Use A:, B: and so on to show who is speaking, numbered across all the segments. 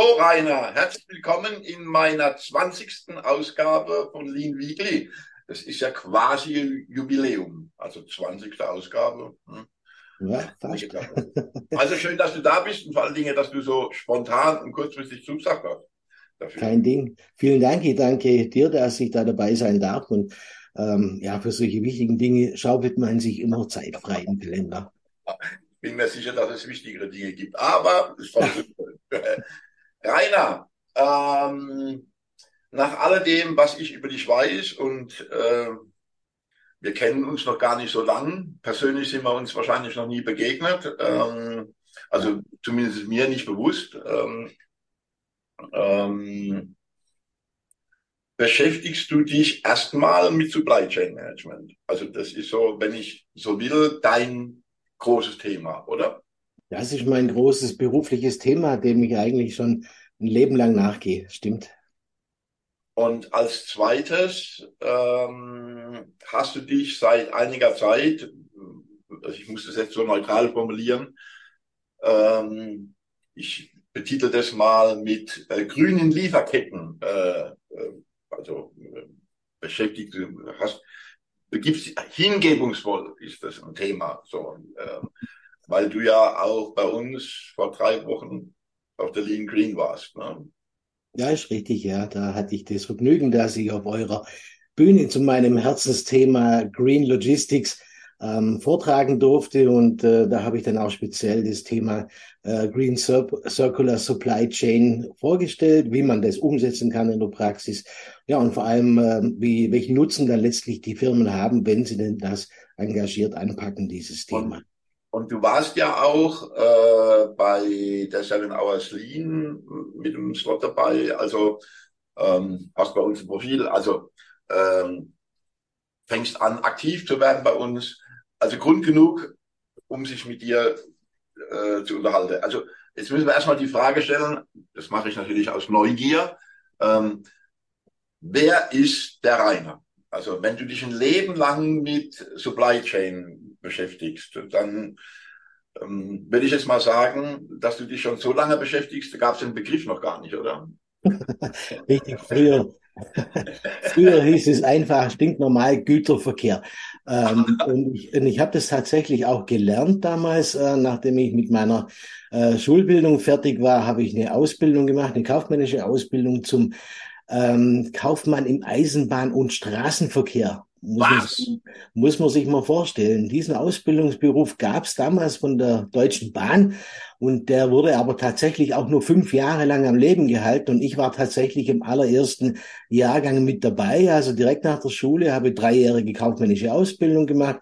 A: So, Rainer, herzlich willkommen in meiner 20. Ausgabe von Lean Weekly. Das ist ja quasi Jubiläum, also 20. Ausgabe. Hm? Ja, fast. Also schön, dass du da bist und vor allen Dingen, dass du so spontan und kurzfristig zugesagt hast.
B: Dafür. Kein Ding. Vielen Dank. Ich danke dir, dass ich da dabei sein darf. Und ähm, ja, für solche wichtigen Dinge schaufelt man sich immer Zeit frei im Kalender.
A: Ich bin mir sicher, dass es wichtigere Dinge gibt. Aber ist trotzdem Rainer, ähm, nach alledem, was ich über dich weiß und äh, wir kennen uns noch gar nicht so lang. Persönlich sind wir uns wahrscheinlich noch nie begegnet. Ähm, also zumindest mir nicht bewusst. Ähm, ähm, beschäftigst du dich erstmal mit Supply Chain Management? Also das ist so, wenn ich so will, dein großes Thema, oder?
B: Das ist mein großes berufliches Thema, dem ich eigentlich schon ein Leben lang nachgehe. Stimmt.
A: Und als zweites ähm, hast du dich seit einiger Zeit, also ich muss das jetzt so neutral formulieren, ähm, ich betitel das mal mit äh, grünen Lieferketten, äh, äh also äh, beschäftigt, hast, du gibst hingebungsvoll ist das ein Thema, so, äh, weil du ja auch bei uns vor drei Wochen auf der Lean Green warst. Ne?
B: Ja, ist richtig, ja. Da hatte ich das Vergnügen, dass ich auf eurer Bühne zu meinem Herzensthema Green Logistics ähm, vortragen durfte. Und äh, da habe ich dann auch speziell das Thema äh, Green Cir Circular Supply Chain vorgestellt, wie man das umsetzen kann in der Praxis. Ja, und vor allem, äh, wie, welchen Nutzen dann letztlich die Firmen haben, wenn sie denn das engagiert anpacken, dieses Thema.
A: Und du warst ja auch äh, bei der Seven Hours Lean mit dem Slot dabei, also ähm, hast bei uns ein Profil, also ähm, fängst an, aktiv zu werden bei uns. Also Grund genug, um sich mit dir äh, zu unterhalten. Also jetzt müssen wir erstmal die Frage stellen, das mache ich natürlich aus Neugier. Ähm, wer ist der Rainer? Also wenn du dich ein Leben lang mit Supply Chain beschäftigst, dann ähm, würde ich jetzt mal sagen, dass du dich schon so lange beschäftigst, da gab es den Begriff noch gar nicht, oder?
B: Richtig, früher. früher hieß es einfach stinknormal Güterverkehr. Ähm, und ich, und ich habe das tatsächlich auch gelernt damals, äh, nachdem ich mit meiner äh, Schulbildung fertig war, habe ich eine Ausbildung gemacht, eine kaufmännische Ausbildung zum ähm, Kaufmann im Eisenbahn- und Straßenverkehr. Muss man, muss man, sich mal vorstellen. Diesen Ausbildungsberuf gab es damals von der Deutschen Bahn und der wurde aber tatsächlich auch nur fünf Jahre lang am Leben gehalten und ich war tatsächlich im allerersten Jahrgang mit dabei. Also direkt nach der Schule habe ich dreijährige kaufmännische Ausbildung gemacht,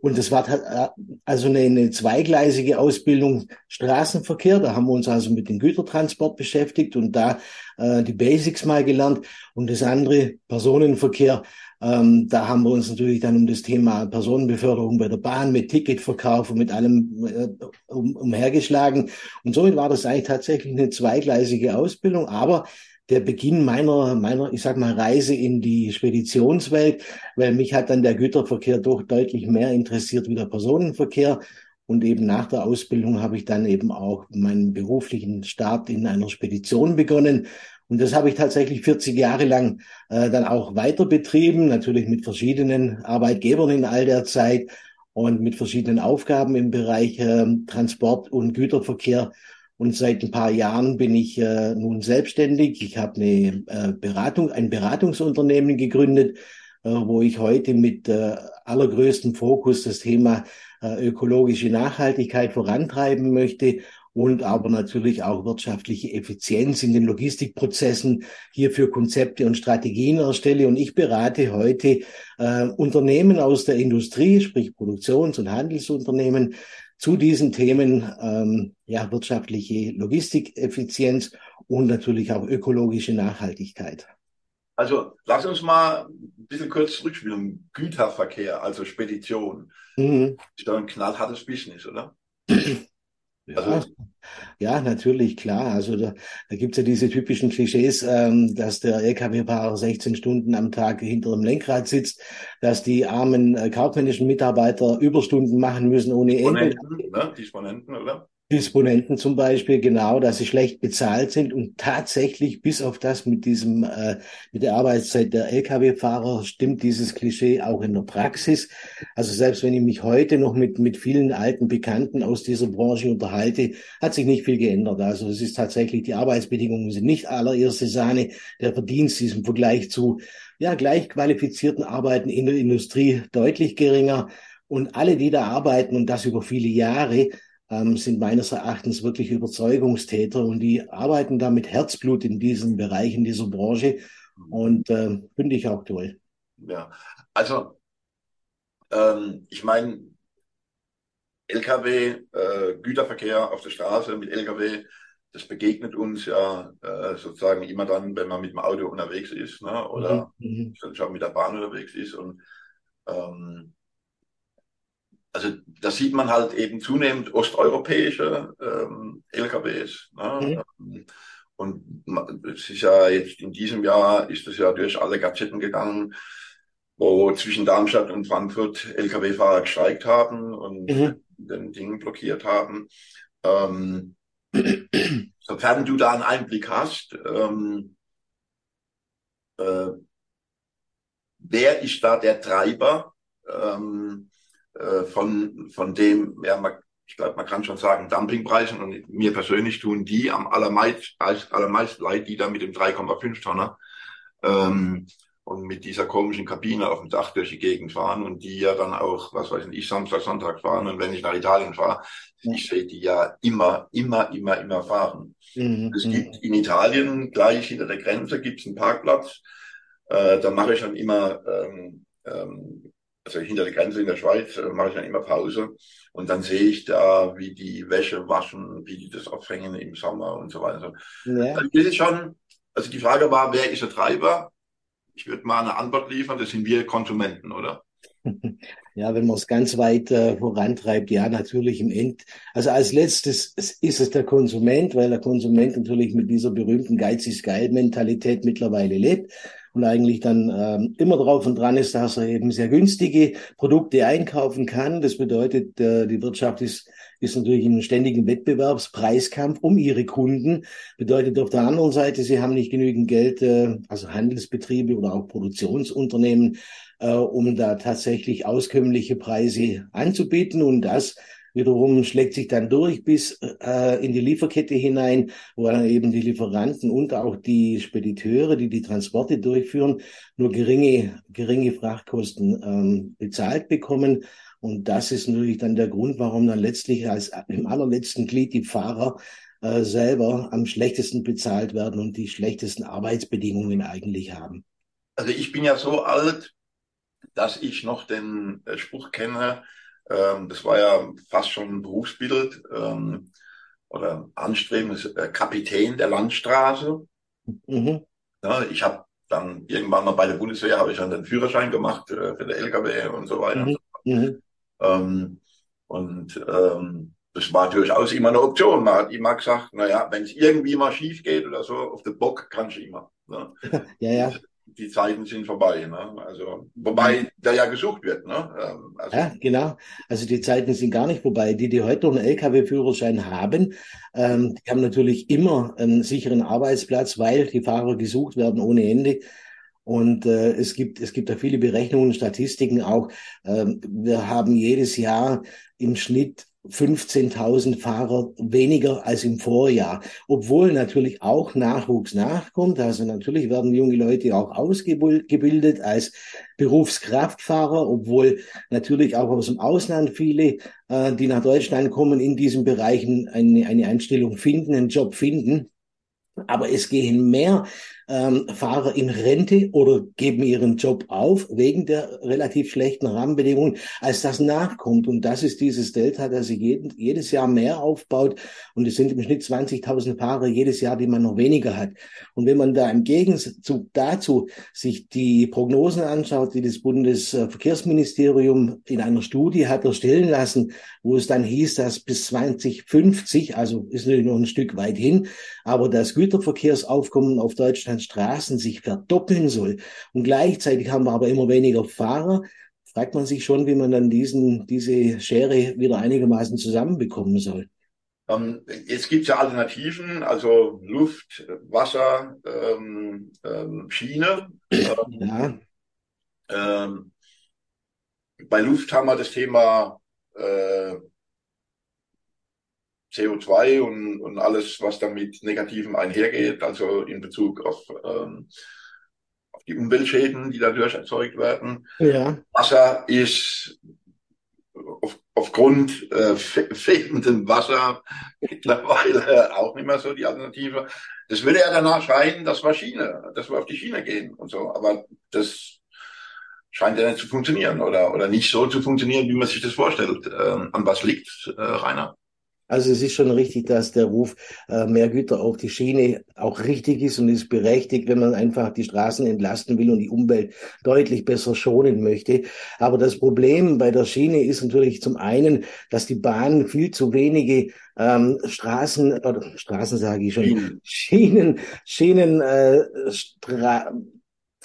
B: und das war äh, also eine, eine zweigleisige Ausbildung Straßenverkehr. Da haben wir uns also mit dem Gütertransport beschäftigt und da äh, die Basics mal gelernt. Und das andere Personenverkehr, ähm, da haben wir uns natürlich dann um das Thema Personenbeförderung bei der Bahn mit Ticketverkauf und mit allem äh, um, umhergeschlagen. Und somit war das eigentlich tatsächlich eine zweigleisige Ausbildung. Aber der Beginn meiner, meiner, ich sag mal, Reise in die Speditionswelt, weil mich hat dann der Güterverkehr doch deutlich mehr interessiert wie der Personenverkehr. Und eben nach der Ausbildung habe ich dann eben auch meinen beruflichen Start in einer Spedition begonnen. Und das habe ich tatsächlich 40 Jahre lang äh, dann auch weiter betrieben, natürlich mit verschiedenen Arbeitgebern in all der Zeit und mit verschiedenen Aufgaben im Bereich äh, Transport und Güterverkehr. Und seit ein paar Jahren bin ich äh, nun selbstständig. Ich habe eine äh, Beratung, ein Beratungsunternehmen gegründet, äh, wo ich heute mit äh, allergrößtem Fokus das Thema äh, ökologische Nachhaltigkeit vorantreiben möchte und aber natürlich auch wirtschaftliche Effizienz in den Logistikprozessen hierfür Konzepte und Strategien erstelle. Und ich berate heute äh, Unternehmen aus der Industrie, sprich Produktions- und Handelsunternehmen, zu diesen Themen ähm, ja, wirtschaftliche Logistikeffizienz und natürlich auch ökologische Nachhaltigkeit.
A: Also lass uns mal ein bisschen kurz zurückspielen. Güterverkehr, also Spedition. Mhm. Ist doch ein knallhartes Business, oder?
B: Ja, also, ja, natürlich, klar. Also da, da gibt's ja diese typischen Klischees, ähm, dass der Lkw-Fahrer 16 Stunden am Tag hinter dem Lenkrad sitzt, dass die armen äh, kaufmännischen Mitarbeiter Überstunden machen müssen ohne
A: Ende. Ne? Disponenten, oder?
B: Disponenten zum Beispiel, genau, dass sie schlecht bezahlt sind und tatsächlich bis auf das mit diesem, äh, mit der Arbeitszeit der Lkw-Fahrer stimmt dieses Klischee auch in der Praxis. Also selbst wenn ich mich heute noch mit, mit vielen alten Bekannten aus dieser Branche unterhalte, hat sich nicht viel geändert. Also es ist tatsächlich, die Arbeitsbedingungen sind nicht allererste Sahne. Der Verdienst ist im Vergleich zu, ja, gleich qualifizierten Arbeiten in der Industrie deutlich geringer. Und alle, die da arbeiten und das über viele Jahre, ähm, sind meines Erachtens wirklich Überzeugungstäter und die arbeiten da mit Herzblut in diesen Bereichen dieser Branche und äh, finde ich auch toll.
A: Ja, also ähm, ich meine, LKW, äh, Güterverkehr auf der Straße mit LKW, das begegnet uns ja äh, sozusagen immer dann, wenn man mit dem Auto unterwegs ist ne? oder mhm. schon mit der Bahn unterwegs ist. Und ähm, also da sieht man halt eben zunehmend osteuropäische ähm, LKWs. Ne? Mhm. Und es ist ja jetzt in diesem Jahr ist es ja durch alle Gazetten gegangen, wo zwischen Darmstadt und Frankfurt Lkw-Fahrer gestreikt haben und mhm. den Ding blockiert haben. Ähm, sofern du da einen Einblick hast, ähm, äh, wer ist da der Treiber? Ähm, äh, von, von dem, ja, man, ich glaube, man kann schon sagen, Dumpingpreisen und mir persönlich tun die am allermeist, allermeist leid, die da mit dem 3,5 Tonner ähm, und mit dieser komischen Kabine auf dem Dach durch die Gegend fahren und die ja dann auch, was weiß ich, Samstag, Sonntag fahren und wenn ich nach Italien fahre, ja. ich sehe die ja immer, immer, immer, immer fahren. Mhm. Es gibt in Italien gleich hinter der Grenze gibt's einen Parkplatz, äh, da mache ich dann immer ähm, ähm, also hinter der Grenze in der Schweiz, äh, mache ich dann immer Pause und dann sehe ich da, wie die Wäsche waschen, wie die das aufhängen im Sommer und so weiter. Ja. Also das ist schon, also die Frage war, wer ist der Treiber? Ich würde mal eine Antwort liefern, das sind wir Konsumenten, oder?
B: Ja, wenn man es ganz weit äh, vorantreibt, ja, natürlich im End. Also als letztes ist es der Konsument, weil der Konsument natürlich mit dieser berühmten Geiz ist geil Mentalität mittlerweile lebt und eigentlich dann ähm, immer drauf und dran ist, dass er eben sehr günstige Produkte einkaufen kann. Das bedeutet, äh, die Wirtschaft ist, ist natürlich in einem ständigen Wettbewerbspreiskampf um ihre Kunden. Bedeutet auf der anderen Seite, sie haben nicht genügend Geld, äh, also Handelsbetriebe oder auch Produktionsunternehmen, äh, um da tatsächlich auskömmliche Preise anzubieten. Und das wiederum schlägt sich dann durch bis äh, in die Lieferkette hinein, wo dann eben die Lieferanten und auch die Spediteure, die die Transporte durchführen, nur geringe, geringe Frachtkosten ähm, bezahlt bekommen. Und das ist natürlich dann der Grund, warum dann letztlich als im allerletzten Glied die Fahrer äh, selber am schlechtesten bezahlt werden und die schlechtesten Arbeitsbedingungen eigentlich haben.
A: Also ich bin ja so alt, dass ich noch den äh, Spruch kenne, ähm, das war ja fast schon ein Berufsbild ähm, oder Anstreben, das äh, Kapitän der Landstraße. Mhm. Ja, ich habe dann irgendwann mal bei der Bundeswehr habe ich dann den Führerschein gemacht äh, für den LKW und so weiter. Mhm. Mhm. Ähm, und ähm, das war durchaus immer eine Option. Man hat immer gesagt, naja, wenn es irgendwie mal schief geht oder so, auf den Bock kannst du immer. Ne? ja, ja die Zeiten sind vorbei. Ne? Also, wobei da ja gesucht wird. Ne?
B: Ähm, also, ja, genau. Also die Zeiten sind gar nicht vorbei. Die, die heute noch einen Lkw-Führerschein haben, ähm, die haben natürlich immer einen sicheren Arbeitsplatz, weil die Fahrer gesucht werden ohne Ende. Und äh, es gibt es gibt da viele Berechnungen, Statistiken auch. Ähm, wir haben jedes Jahr im Schnitt 15.000 Fahrer weniger als im Vorjahr, obwohl natürlich auch Nachwuchs nachkommt. Also natürlich werden junge Leute auch ausgebildet als Berufskraftfahrer, obwohl natürlich auch aus dem Ausland viele, äh, die nach Deutschland kommen, in diesen Bereichen eine, eine Einstellung finden, einen Job finden. Aber es gehen mehr ähm, Fahrer in Rente oder geben ihren Job auf wegen der relativ schlechten Rahmenbedingungen, als das nachkommt. Und das ist dieses Delta, das sich jeden, jedes Jahr mehr aufbaut. Und es sind im Schnitt 20.000 Fahrer jedes Jahr, die man noch weniger hat. Und wenn man da im Gegenzug dazu sich die Prognosen anschaut, die das Bundesverkehrsministerium in einer Studie hat erstellen lassen, wo es dann hieß, dass bis 2050, also ist natürlich noch ein Stück weit hin, aber das Güterverkehrsaufkommen auf Deutschland an Straßen sich verdoppeln soll und gleichzeitig haben wir aber immer weniger Fahrer, fragt man sich schon, wie man dann diesen, diese Schere wieder einigermaßen zusammenbekommen soll.
A: Ähm, jetzt gibt es ja Alternativen, also Luft, Wasser, ähm, ähm, Schiene. Ja. Ähm, bei Luft haben wir das Thema äh, CO2 und, und alles, was damit Negativem einhergeht, also in Bezug auf, ähm, auf die Umweltschäden, die dadurch erzeugt werden. Ja. Wasser ist auf, aufgrund äh, fehlendem Wasser mittlerweile auch nicht mehr so die Alternative. Das würde ja danach scheinen, das war Schiene, dass wir auf die Schiene gehen und so. Aber das scheint ja nicht zu funktionieren oder, oder nicht so zu funktionieren, wie man sich das vorstellt. Ähm, an was liegt, äh, Rainer?
B: Also es ist schon richtig, dass der Ruf äh, mehr Güter auf die Schiene auch richtig ist und ist berechtigt, wenn man einfach die Straßen entlasten will und die Umwelt deutlich besser schonen möchte. Aber das Problem bei der Schiene ist natürlich zum einen, dass die Bahn viel zu wenige ähm, Straßen oder Straßen sage ich schon Schienen Schienen äh, Stra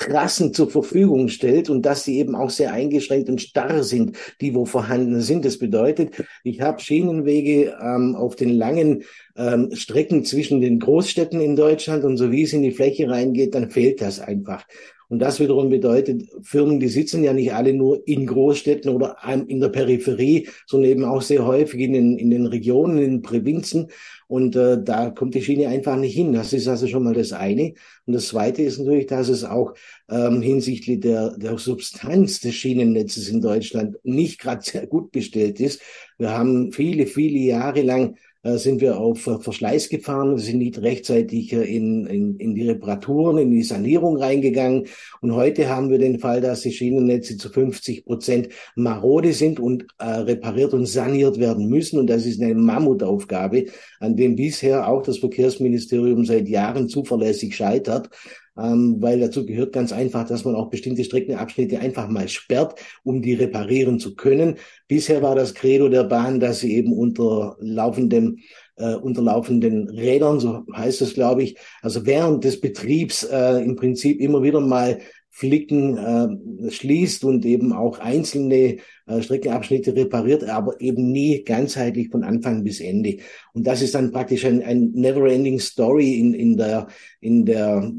B: Trassen zur Verfügung stellt und dass sie eben auch sehr eingeschränkt und starr sind, die wo vorhanden sind. Das bedeutet, ich habe Schienenwege ähm, auf den langen ähm, Strecken zwischen den Großstädten in Deutschland und so wie es in die Fläche reingeht, dann fehlt das einfach. Und das wiederum bedeutet, Firmen, die sitzen ja nicht alle nur in Großstädten oder in der Peripherie, sondern eben auch sehr häufig in den, in den Regionen, in den Provinzen. Und äh, da kommt die Schiene einfach nicht hin. Das ist also schon mal das eine. Und das zweite ist natürlich, dass es auch ähm, hinsichtlich der, der Substanz des Schienennetzes in Deutschland nicht gerade sehr gut bestellt ist. Wir haben viele, viele Jahre lang sind wir auf äh, Verschleiß gefahren, sind nicht rechtzeitig äh, in, in, in die Reparaturen, in die Sanierung reingegangen. Und heute haben wir den Fall, dass die Schienennetze zu 50 Prozent marode sind und äh, repariert und saniert werden müssen. Und das ist eine Mammutaufgabe, an dem bisher auch das Verkehrsministerium seit Jahren zuverlässig scheitert ähm, weil dazu gehört ganz einfach, dass man auch bestimmte Streckenabschnitte einfach mal sperrt, um die reparieren zu können. Bisher war das Credo der Bahn, dass sie eben unter laufendem äh, unter laufenden Rädern, so heißt es, glaube ich, also während des Betriebs äh, im Prinzip immer wieder mal Flicken äh, schließt und eben auch einzelne äh, Streckenabschnitte repariert, aber eben nie ganzheitlich von Anfang bis Ende. Und das ist dann praktisch ein, ein never-ending Story in, in der, in der,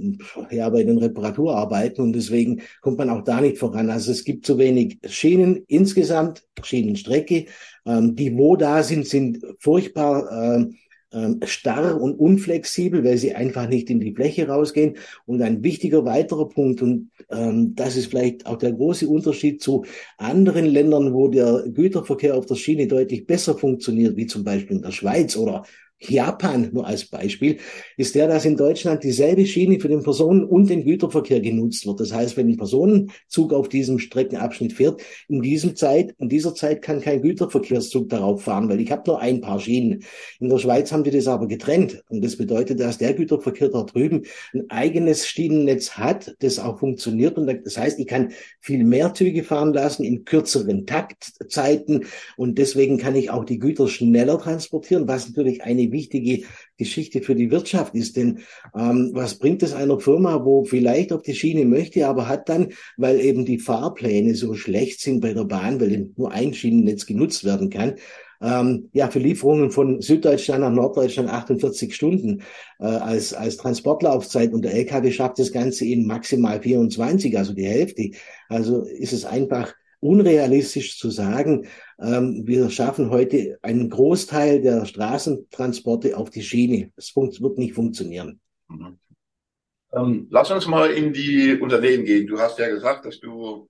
B: ja, bei den Reparaturarbeiten und deswegen kommt man auch da nicht voran. Also es gibt zu wenig Schienen insgesamt, Schienenstrecke. Ähm, die, wo da sind, sind furchtbar äh, starr und unflexibel, weil sie einfach nicht in die Fläche rausgehen. Und ein wichtiger weiterer Punkt, und ähm, das ist vielleicht auch der große Unterschied zu anderen Ländern, wo der Güterverkehr auf der Schiene deutlich besser funktioniert, wie zum Beispiel in der Schweiz oder Japan nur als Beispiel, ist der, dass in Deutschland dieselbe Schiene für den Personen- und den Güterverkehr genutzt wird. Das heißt, wenn ein Personenzug auf diesem Streckenabschnitt fährt, in diesem Zeit, in dieser Zeit kann kein Güterverkehrszug darauf fahren, weil ich habe nur ein paar Schienen. In der Schweiz haben die das aber getrennt. Und das bedeutet, dass der Güterverkehr da drüben ein eigenes Schienennetz hat, das auch funktioniert. Und das heißt, ich kann viel mehr Züge fahren lassen in kürzeren Taktzeiten. Und deswegen kann ich auch die Güter schneller transportieren, was natürlich eine wichtige Geschichte für die Wirtschaft ist. Denn ähm, was bringt es einer Firma, wo vielleicht auf die Schiene möchte, aber hat dann, weil eben die Fahrpläne so schlecht sind bei der Bahn, weil nur ein Schienennetz genutzt werden kann, ähm, ja, für Lieferungen von Süddeutschland nach Norddeutschland 48 Stunden äh, als, als Transportlaufzeit und der LKW schafft das Ganze in maximal 24, also die Hälfte. Also ist es einfach unrealistisch zu sagen, ähm, wir schaffen heute einen Großteil der Straßentransporte auf die Schiene. Es wird nicht funktionieren. Mhm.
A: Ähm, lass uns mal in die Unternehmen gehen. Du hast ja gesagt, dass du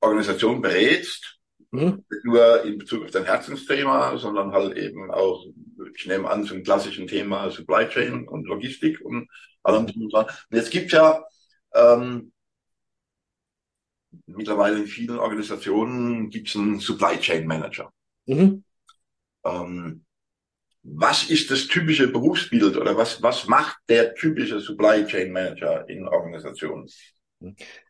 A: Organisationen berätst, mhm. nicht nur in Bezug auf dein Herzensthema, sondern halt eben auch, ich nehme an, zum klassischen Thema Supply Chain und Logistik und allem. Und jetzt gibt ja ähm, mittlerweile in vielen Organisationen gibt es einen Supply Chain Manager. Mhm. Ähm, was ist das typische Berufsbild oder was, was macht der typische Supply Chain Manager in Organisationen?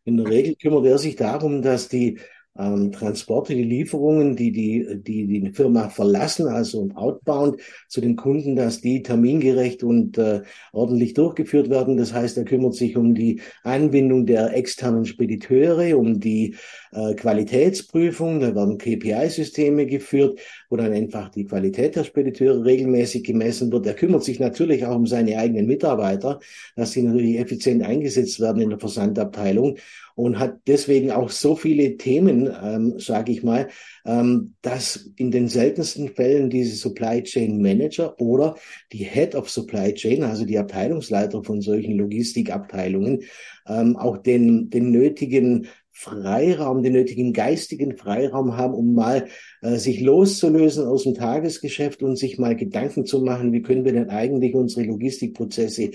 B: In der Regel kümmert er sich darum, dass die ähm, Transporte, die Lieferungen, die, die die die Firma verlassen, also outbound zu den Kunden, dass die termingerecht und äh, ordentlich durchgeführt werden. Das heißt, er kümmert sich um die Anbindung der externen Spediteure, um die äh, Qualitätsprüfung, da werden KPI-Systeme geführt, wo dann einfach die Qualität der Spediteure regelmäßig gemessen wird. Er kümmert sich natürlich auch um seine eigenen Mitarbeiter, dass sie natürlich effizient eingesetzt werden in der Versandabteilung und hat deswegen auch so viele Themen, ähm, sage ich mal, ähm, dass in den seltensten Fällen diese Supply Chain Manager oder die Head of Supply Chain, also die Abteilungsleiter von solchen Logistikabteilungen, ähm, auch den, den nötigen Freiraum, den nötigen geistigen Freiraum haben, um mal äh, sich loszulösen aus dem Tagesgeschäft und sich mal Gedanken zu machen, wie können wir denn eigentlich unsere Logistikprozesse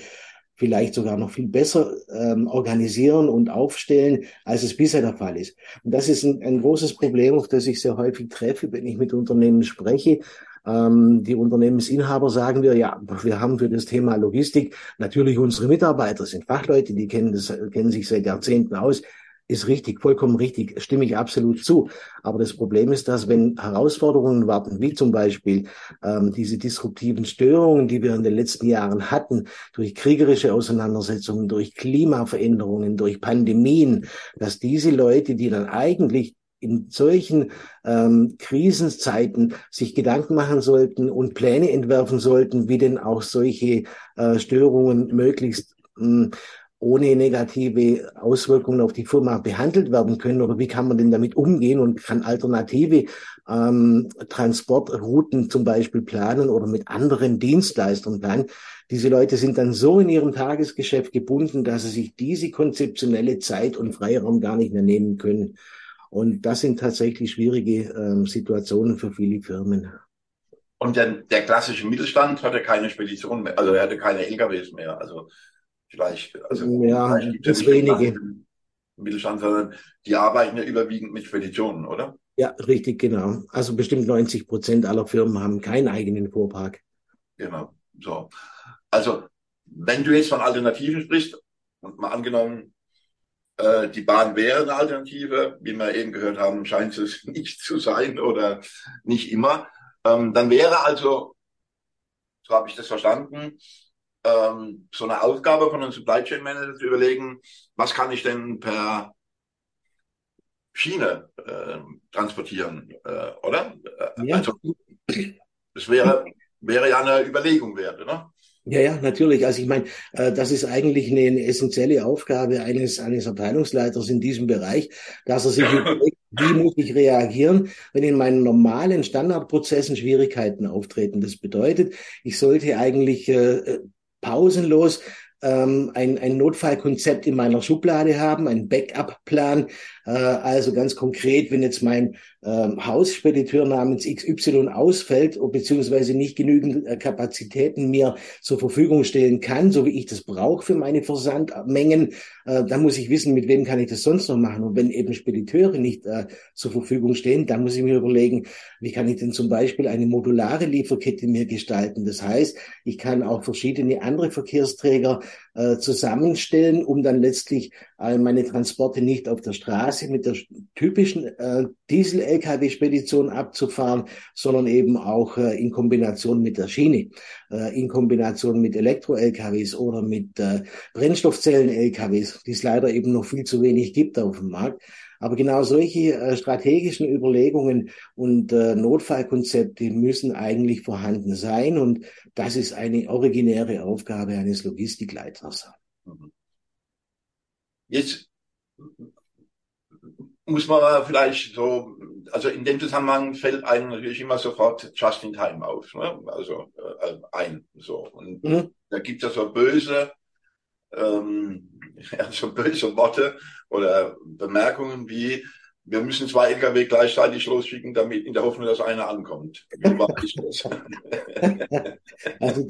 B: vielleicht sogar noch viel besser ähm, organisieren und aufstellen, als es bisher der Fall ist. Und das ist ein, ein großes Problem, auf das ich sehr häufig treffe, wenn ich mit Unternehmen spreche. Ähm, die Unternehmensinhaber sagen wir, ja, wir haben für das Thema Logistik natürlich unsere Mitarbeiter, sind Fachleute, die kennen, das, kennen sich seit Jahrzehnten aus ist richtig, vollkommen richtig, stimme ich absolut zu. Aber das Problem ist, dass wenn Herausforderungen warten, wie zum Beispiel ähm, diese disruptiven Störungen, die wir in den letzten Jahren hatten, durch kriegerische Auseinandersetzungen, durch Klimaveränderungen, durch Pandemien, dass diese Leute, die dann eigentlich in solchen ähm, Krisenzeiten sich Gedanken machen sollten und Pläne entwerfen sollten, wie denn auch solche äh, Störungen möglichst mh, hm, ohne negative Auswirkungen auf die Firma behandelt werden können oder wie kann man denn damit umgehen und kann alternative ähm, Transportrouten zum Beispiel planen oder mit anderen Dienstleistern planen. Diese Leute sind dann so in ihrem Tagesgeschäft gebunden, dass sie sich diese konzeptionelle Zeit und Freiraum gar nicht mehr nehmen können. Und das sind tatsächlich schwierige ähm, Situationen für viele Firmen.
A: Und der, der klassische Mittelstand hatte keine Spedition mehr, also er hatte keine LKWs mehr. Also Vielleicht, also
B: ja, vielleicht es wenige.
A: Mittelstand, sondern die arbeiten ja überwiegend mit Speditionen, oder?
B: Ja, richtig, genau. Also bestimmt 90 Prozent aller Firmen haben keinen eigenen Fuhrpark.
A: Genau, so. Also, wenn du jetzt von Alternativen sprichst, und mal angenommen, äh, die Bahn wäre eine Alternative, wie wir eben gehört haben, scheint es nicht zu sein oder nicht immer, ähm, dann wäre also, so habe ich das verstanden, ähm, so eine Aufgabe von einem Supply Chain Manager zu überlegen, was kann ich denn per Schiene äh, transportieren, äh, oder? Äh, ja. Also, das wäre, wäre ja eine Überlegung wert, oder?
B: Ja, ja, natürlich. Also ich meine, äh, das ist eigentlich eine, eine essentielle Aufgabe eines, eines Abteilungsleiters in diesem Bereich, dass er sich überlegt, wie muss ich reagieren, wenn in meinen normalen Standardprozessen Schwierigkeiten auftreten. Das bedeutet, ich sollte eigentlich äh, pausenlos ähm, ein, ein Notfallkonzept in meiner Schublade haben, einen Backup-Plan. Äh, also ganz konkret, wenn jetzt mein ähm, Hausspediteur namens XY ausfällt beziehungsweise nicht genügend äh, Kapazitäten mir zur Verfügung stellen kann, so wie ich das brauche für meine Versandmengen, äh, dann muss ich wissen, mit wem kann ich das sonst noch machen. Und wenn eben Spediteure nicht äh, zur Verfügung stehen, dann muss ich mir überlegen, wie kann ich denn zum Beispiel eine modulare Lieferkette mir gestalten. Das heißt, ich kann auch verschiedene andere Verkehrsträger äh, zusammenstellen, um dann letztlich all meine Transporte nicht auf der Straße mit der typischen äh, Diesel-LKW-Spedition abzufahren, sondern eben auch äh, in Kombination mit der Schiene, äh, in Kombination mit Elektro-LKWs oder mit äh, Brennstoffzellen-LKWs, die es leider eben noch viel zu wenig gibt auf dem Markt. Aber genau solche äh, strategischen Überlegungen und äh, Notfallkonzepte müssen eigentlich vorhanden sein. Und das ist eine originäre Aufgabe eines Logistikleiters. Mhm.
A: Jetzt muss man vielleicht so, also in dem Zusammenhang fällt einem natürlich immer sofort Just in Time auf, ne? also äh, ein so. Und mhm. da gibt es ja so böse ähm, ja, so böse Worte oder Bemerkungen wie, wir müssen zwei LKW gleichzeitig losschicken, damit in der Hoffnung, dass einer ankommt.
B: Also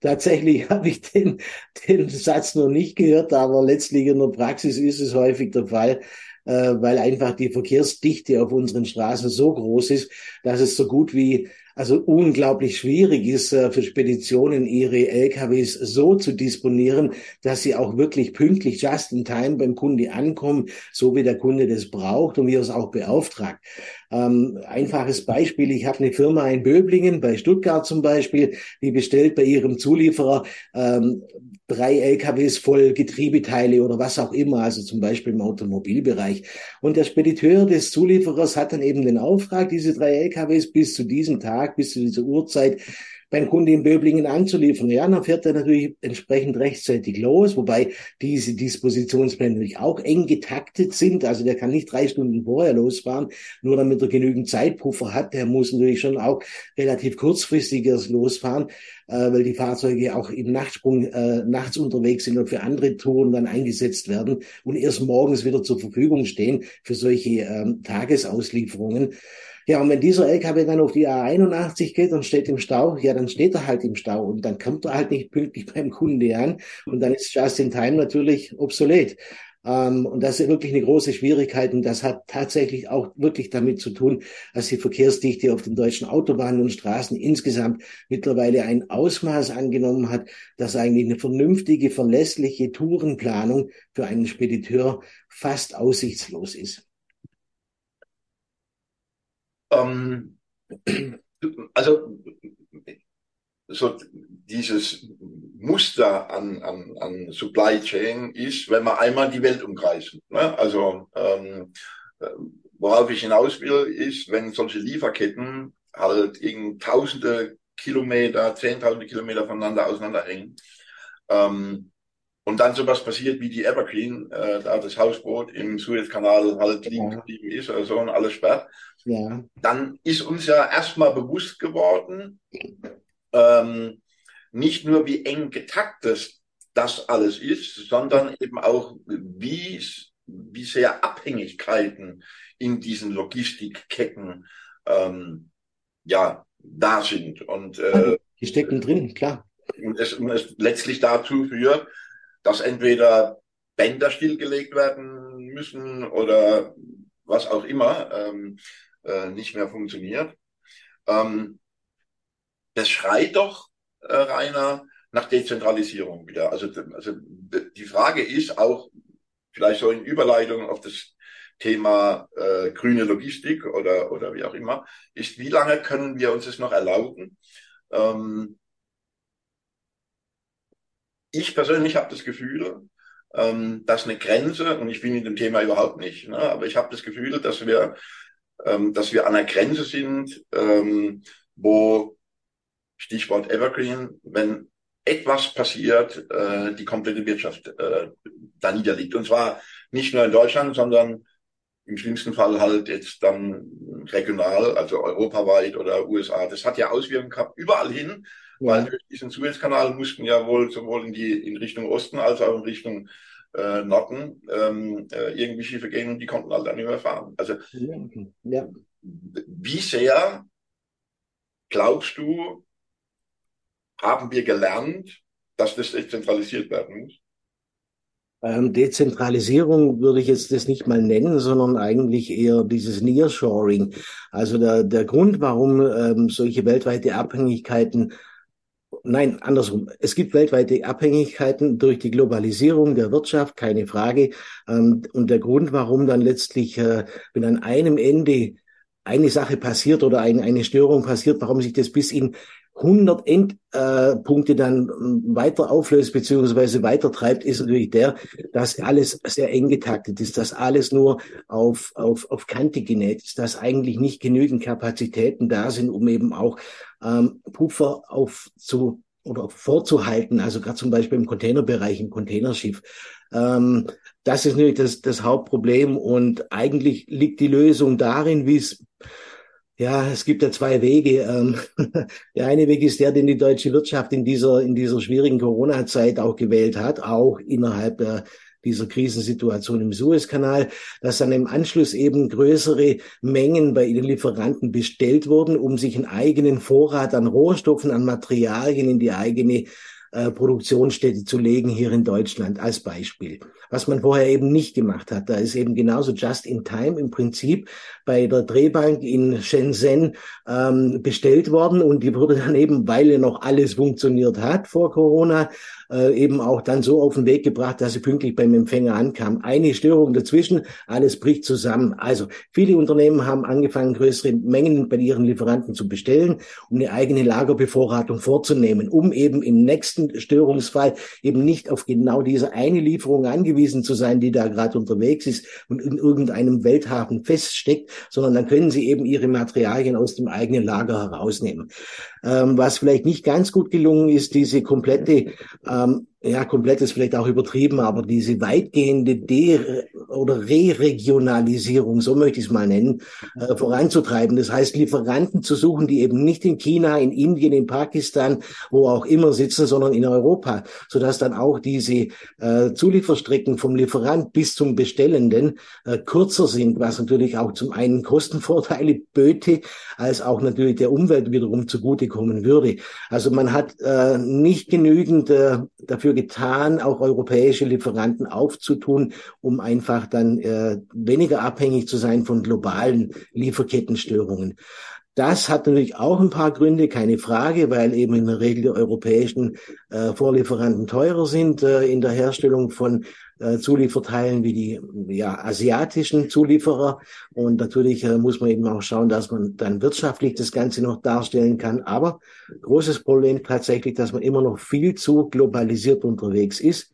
B: tatsächlich habe ich den, den Satz noch nicht gehört, aber letztlich in der Praxis ist es häufig der Fall, äh, weil einfach die Verkehrsdichte auf unseren Straßen so groß ist, dass es so gut wie also unglaublich schwierig ist äh, für Speditionen, ihre LKWs so zu disponieren, dass sie auch wirklich pünktlich just in time beim Kunde ankommen, so wie der Kunde das braucht und wie er es auch beauftragt. Ähm, einfaches Beispiel, ich habe eine Firma in Böblingen, bei Stuttgart zum Beispiel, die bestellt bei ihrem Zulieferer ähm, drei LKWs voll Getriebeteile oder was auch immer, also zum Beispiel im Automobilbereich. Und der Spediteur des Zulieferers hat dann eben den Auftrag, diese drei LKWs bis zu diesem Tag, bis zu dieser Uhrzeit beim Kunde in Böblingen anzuliefern. Ja, dann fährt er natürlich entsprechend rechtzeitig los, wobei diese Dispositionspläne natürlich auch eng getaktet sind. Also der kann nicht drei Stunden vorher losfahren, nur damit er genügend Zeitpuffer hat. Der muss natürlich schon auch relativ kurzfristig erst losfahren, äh, weil die Fahrzeuge auch im Nachtsprung äh, nachts unterwegs sind und für andere Touren dann eingesetzt werden und erst morgens wieder zur Verfügung stehen für solche ähm, Tagesauslieferungen. Ja, und wenn dieser LKW dann auf die A81 geht und steht im Stau, ja, dann steht er halt im Stau und dann kommt er halt nicht pünktlich beim Kunde an und dann ist Just in Time natürlich obsolet. Ähm, und das ist wirklich eine große Schwierigkeit und das hat tatsächlich auch wirklich damit zu tun, dass die Verkehrsdichte auf den deutschen Autobahnen und Straßen insgesamt mittlerweile ein Ausmaß angenommen hat, dass eigentlich eine vernünftige, verlässliche Tourenplanung für einen Spediteur fast aussichtslos ist.
A: Ähm, also so dieses Muster an, an, an Supply Chain ist, wenn man einmal die Welt umkreisen. Ne? Also ähm, worauf ich hinaus will, ist, wenn solche Lieferketten halt irgend tausende Kilometer, zehntausende Kilometer voneinander auseinanderhängen. Ähm, und dann sowas passiert wie die Evergreen, äh, da das Hausboot im Suezkanal halt liegen geblieben ist oder so und alles sperrt ja. dann ist uns ja erstmal bewusst geworden, ähm, nicht nur wie eng getaktet das alles ist, sondern eben auch wie, wie sehr Abhängigkeiten in diesen Logistikketten ähm, ja, da sind. Und,
B: äh, Die stecken drin, klar.
A: Und es, und es letztlich dazu führt, dass entweder Bänder stillgelegt werden müssen oder was auch immer. Ähm, äh, nicht mehr funktioniert. Ähm, das schreit doch, äh, Rainer, nach Dezentralisierung wieder. Also, also die Frage ist auch, vielleicht so in Überleitung auf das Thema äh, grüne Logistik oder, oder wie auch immer, ist, wie lange können wir uns das noch erlauben? Ähm, ich persönlich habe das Gefühl, ähm, dass eine Grenze, und ich bin in dem Thema überhaupt nicht, ne, aber ich habe das Gefühl, dass wir ähm, dass wir an der Grenze sind, ähm, wo Stichwort Evergreen, wenn etwas passiert, äh, die komplette Wirtschaft äh, da niederliegt. Und zwar nicht nur in Deutschland, sondern im schlimmsten Fall halt jetzt dann regional, also europaweit oder USA. Das hat ja Auswirkungen gehabt überall hin. Weil durch diesen Suezkanal mussten ja wohl sowohl in die in Richtung Osten als auch in Richtung äh, Norden ähm, äh, irgendwie Schiffe gehen und die konnten halt dann nicht mehr fahren. Also ja. wie sehr glaubst du, haben wir gelernt, dass das dezentralisiert werden muss?
B: Ähm, Dezentralisierung würde ich jetzt das nicht mal nennen, sondern eigentlich eher dieses Nearshoring. Also der, der Grund, warum ähm, solche weltweite Abhängigkeiten Nein, andersrum. Es gibt weltweite Abhängigkeiten durch die Globalisierung der Wirtschaft, keine Frage. Ähm, und der Grund, warum dann letztlich, äh, wenn an einem Ende eine Sache passiert oder eine Störung passiert, warum sich das bis in 100 Endpunkte dann weiter auflöst beziehungsweise weiter treibt, ist natürlich der, dass alles sehr eng getaktet ist, dass alles nur auf, auf, auf Kante genäht ist, dass eigentlich nicht genügend Kapazitäten da sind, um eben auch ähm, Puffer auf zu oder vorzuhalten, also gerade zum Beispiel im Containerbereich, im Containerschiff. Ähm, das ist natürlich das, das Hauptproblem und eigentlich liegt die Lösung darin, wie es ja, es gibt ja zwei Wege. Ähm, der eine Weg ist der, den die deutsche Wirtschaft in dieser, in dieser schwierigen Corona-Zeit auch gewählt hat, auch innerhalb der, dieser Krisensituation im Suezkanal, dass dann im Anschluss eben größere Mengen bei den Lieferanten bestellt wurden, um sich einen eigenen Vorrat an Rohstoffen, an Materialien in die eigene äh, Produktionsstätte zu legen hier in Deutschland als Beispiel. Was man vorher eben nicht gemacht hat. Da ist eben genauso just in time im Prinzip bei der Drehbank in Shenzhen ähm, bestellt worden und die wurde dann eben, weil ja noch alles funktioniert hat vor Corona, äh, eben auch dann so auf den Weg gebracht, dass sie pünktlich beim Empfänger ankam. Eine Störung dazwischen, alles bricht zusammen. Also viele Unternehmen haben angefangen, größere Mengen bei ihren Lieferanten zu bestellen, um eine eigene Lagerbevorratung vorzunehmen, um eben im nächsten Störungsfall eben nicht auf genau diese eine Lieferung angewiesen zu sein, die da gerade unterwegs ist und in irgendeinem Welthafen feststeckt, sondern dann können sie eben ihre Materialien aus dem eigenen Lager herausnehmen. Ähm, was vielleicht nicht ganz gut gelungen ist, diese komplette ähm, ja, komplett ist vielleicht auch übertrieben, aber diese weitgehende De- oder Re-Regionalisierung, so möchte ich es mal nennen, äh, voranzutreiben. Das heißt, Lieferanten zu suchen, die eben nicht in China, in Indien, in Pakistan, wo auch immer sitzen, sondern in Europa, sodass dann auch diese äh, Zulieferstrecken vom Lieferant bis zum Bestellenden äh, kürzer sind, was natürlich auch zum einen Kostenvorteile böte, als auch natürlich der Umwelt wiederum zugutekommen würde. Also man hat äh, nicht genügend äh, dafür dafür getan, auch europäische Lieferanten aufzutun, um einfach dann äh, weniger abhängig zu sein von globalen Lieferkettenstörungen. Das hat natürlich auch ein paar Gründe, keine Frage, weil eben in der Regel die europäischen äh, Vorlieferanten teurer sind äh, in der Herstellung von äh, Zulieferteilen wie die ja, asiatischen Zulieferer. Und natürlich äh, muss man eben auch schauen, dass man dann wirtschaftlich das Ganze noch darstellen kann. Aber großes Problem tatsächlich, dass man immer noch viel zu globalisiert unterwegs ist.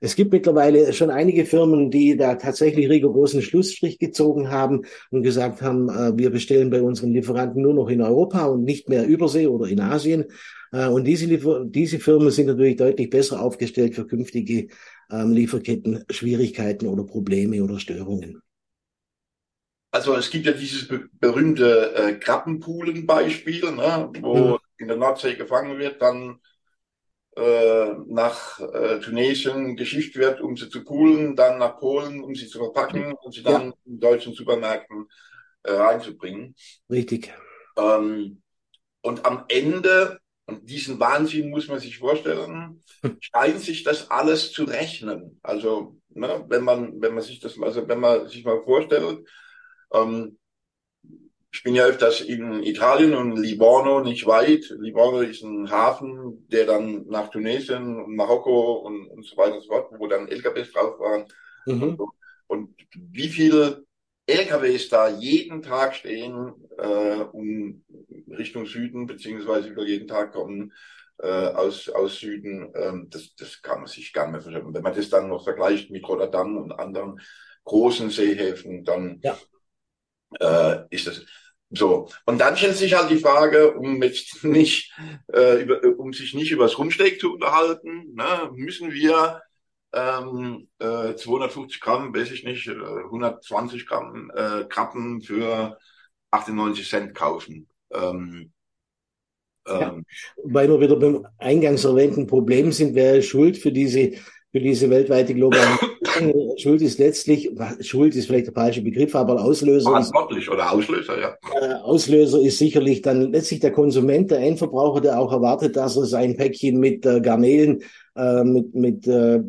B: Es gibt mittlerweile schon einige Firmen, die da tatsächlich rigorosen Schlussstrich gezogen haben und gesagt haben, äh, wir bestellen bei unseren Lieferanten nur noch in Europa und nicht mehr Übersee oder in Asien. Äh, und diese, diese Firmen sind natürlich deutlich besser aufgestellt für künftige ähm, Lieferketten Schwierigkeiten oder Probleme oder Störungen.
A: Also es gibt ja dieses berühmte äh, Krabbenpoolen-Beispiel, ne, wo mhm. in der Nordsee gefangen wird, dann äh, nach äh, Tunesien geschifft wird, um sie zu poolen, dann nach Polen, um sie zu verpacken und sie dann ja. in deutschen Supermärkten äh, reinzubringen.
B: Richtig.
A: Ähm, und am Ende und diesen Wahnsinn muss man sich vorstellen, scheint sich das alles zu rechnen. Also, ne, wenn man, wenn man sich das, also wenn man sich mal vorstellt, ähm, ich bin ja öfters in Italien und Livorno nicht weit. Livorno ist ein Hafen, der dann nach Tunesien und Marokko und, und so weiter und so fort, wo dann LKWs drauf waren. Mhm. Und, so. und wie viele LKWs da jeden Tag stehen, äh, um Richtung Süden, beziehungsweise wieder jeden Tag kommen äh, aus, aus Süden, ähm, das, das kann man sich gar nicht vorstellen. Wenn man das dann noch vergleicht mit Rotterdam und anderen großen Seehäfen, dann ja. äh, ist das so. Und dann stellt sich halt die Frage, um jetzt nicht, äh, über, um sich nicht übers Rundsteak zu unterhalten, ne, müssen wir ähm, äh, 250 Gramm, weiß ich nicht, 120 äh, Gramm äh, Krabben für 98 Cent kaufen. Ähm,
B: ja, ähm, weil wir wieder beim eingangs erwähnten Problem sind, wer ist schuld für diese, für diese weltweite Globalisierung? schuld ist letztlich, Schuld ist vielleicht der falsche Begriff, aber Auslöser.
A: Verantwortlich oder Auslöser, ja.
B: Äh, Auslöser ist sicherlich dann letztlich der Konsument, der Endverbraucher, der auch erwartet, dass er sein Päckchen mit äh, Garnelen, äh, mit, mit äh,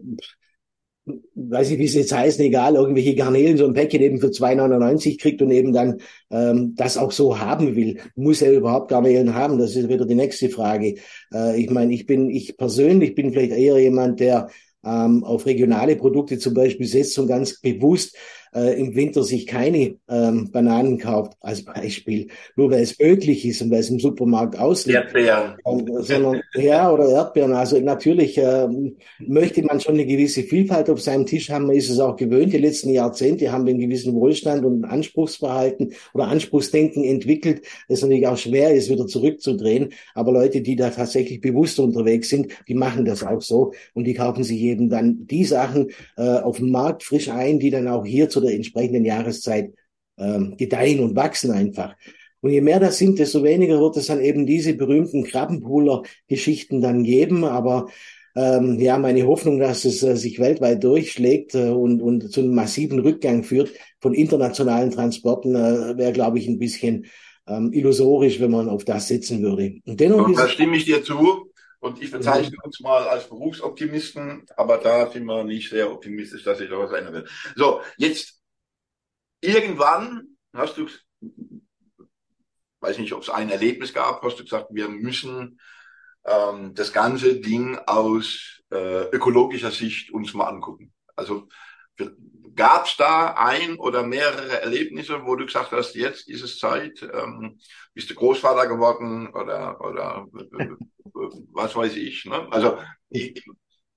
B: weiß ich, wie sie jetzt heißen, egal, irgendwelche Garnelen, so ein Päckchen eben für 2,99 kriegt und eben dann ähm, das auch so haben will. Muss er überhaupt Garnelen haben? Das ist wieder die nächste Frage. Äh, ich meine, ich bin, ich persönlich bin vielleicht eher jemand, der ähm, auf regionale Produkte zum Beispiel setzt und ganz bewusst äh, im Winter sich keine ähm, Bananen kauft, als Beispiel, nur weil es möglich ist und weil es im Supermarkt ausliegt. Erdbeeren. Äh, sondern, ja, oder Erdbeeren. Also natürlich äh, möchte man schon eine gewisse Vielfalt auf seinem Tisch haben. Man ist es auch gewöhnt. Die letzten Jahrzehnte haben wir einen gewissen Wohlstand und Anspruchsverhalten oder Anspruchsdenken entwickelt, das natürlich auch schwer ist, wieder zurückzudrehen. Aber Leute, die da tatsächlich bewusst unterwegs sind, die machen das auch so und die kaufen sich eben dann die Sachen äh, auf dem Markt frisch ein, die dann auch hier zu der entsprechenden Jahreszeit ähm, gedeihen und wachsen einfach. Und je mehr das sind, desto weniger wird es dann eben diese berühmten Krabbenpooler-Geschichten dann geben. Aber ähm, ja, meine Hoffnung, dass es äh, sich weltweit durchschlägt äh, und, und zu einem massiven Rückgang führt von internationalen Transporten, äh, wäre, glaube ich, ein bisschen ähm, illusorisch, wenn man auf das setzen würde.
A: Und dennoch und da stimme ich dir zu. Und ich bezeichne uns mal als Berufsoptimisten, aber da sind wir nicht sehr optimistisch, dass sich da was ändern wird. So, jetzt irgendwann hast du, weiß nicht, ob es ein Erlebnis gab, hast du gesagt, wir müssen ähm, das ganze Ding aus äh, ökologischer Sicht uns mal angucken. Also gab es da ein oder mehrere Erlebnisse, wo du gesagt hast, jetzt ist es Zeit, ähm, bist du Großvater geworden oder oder äh, was weiß ich. Ne? Also ich,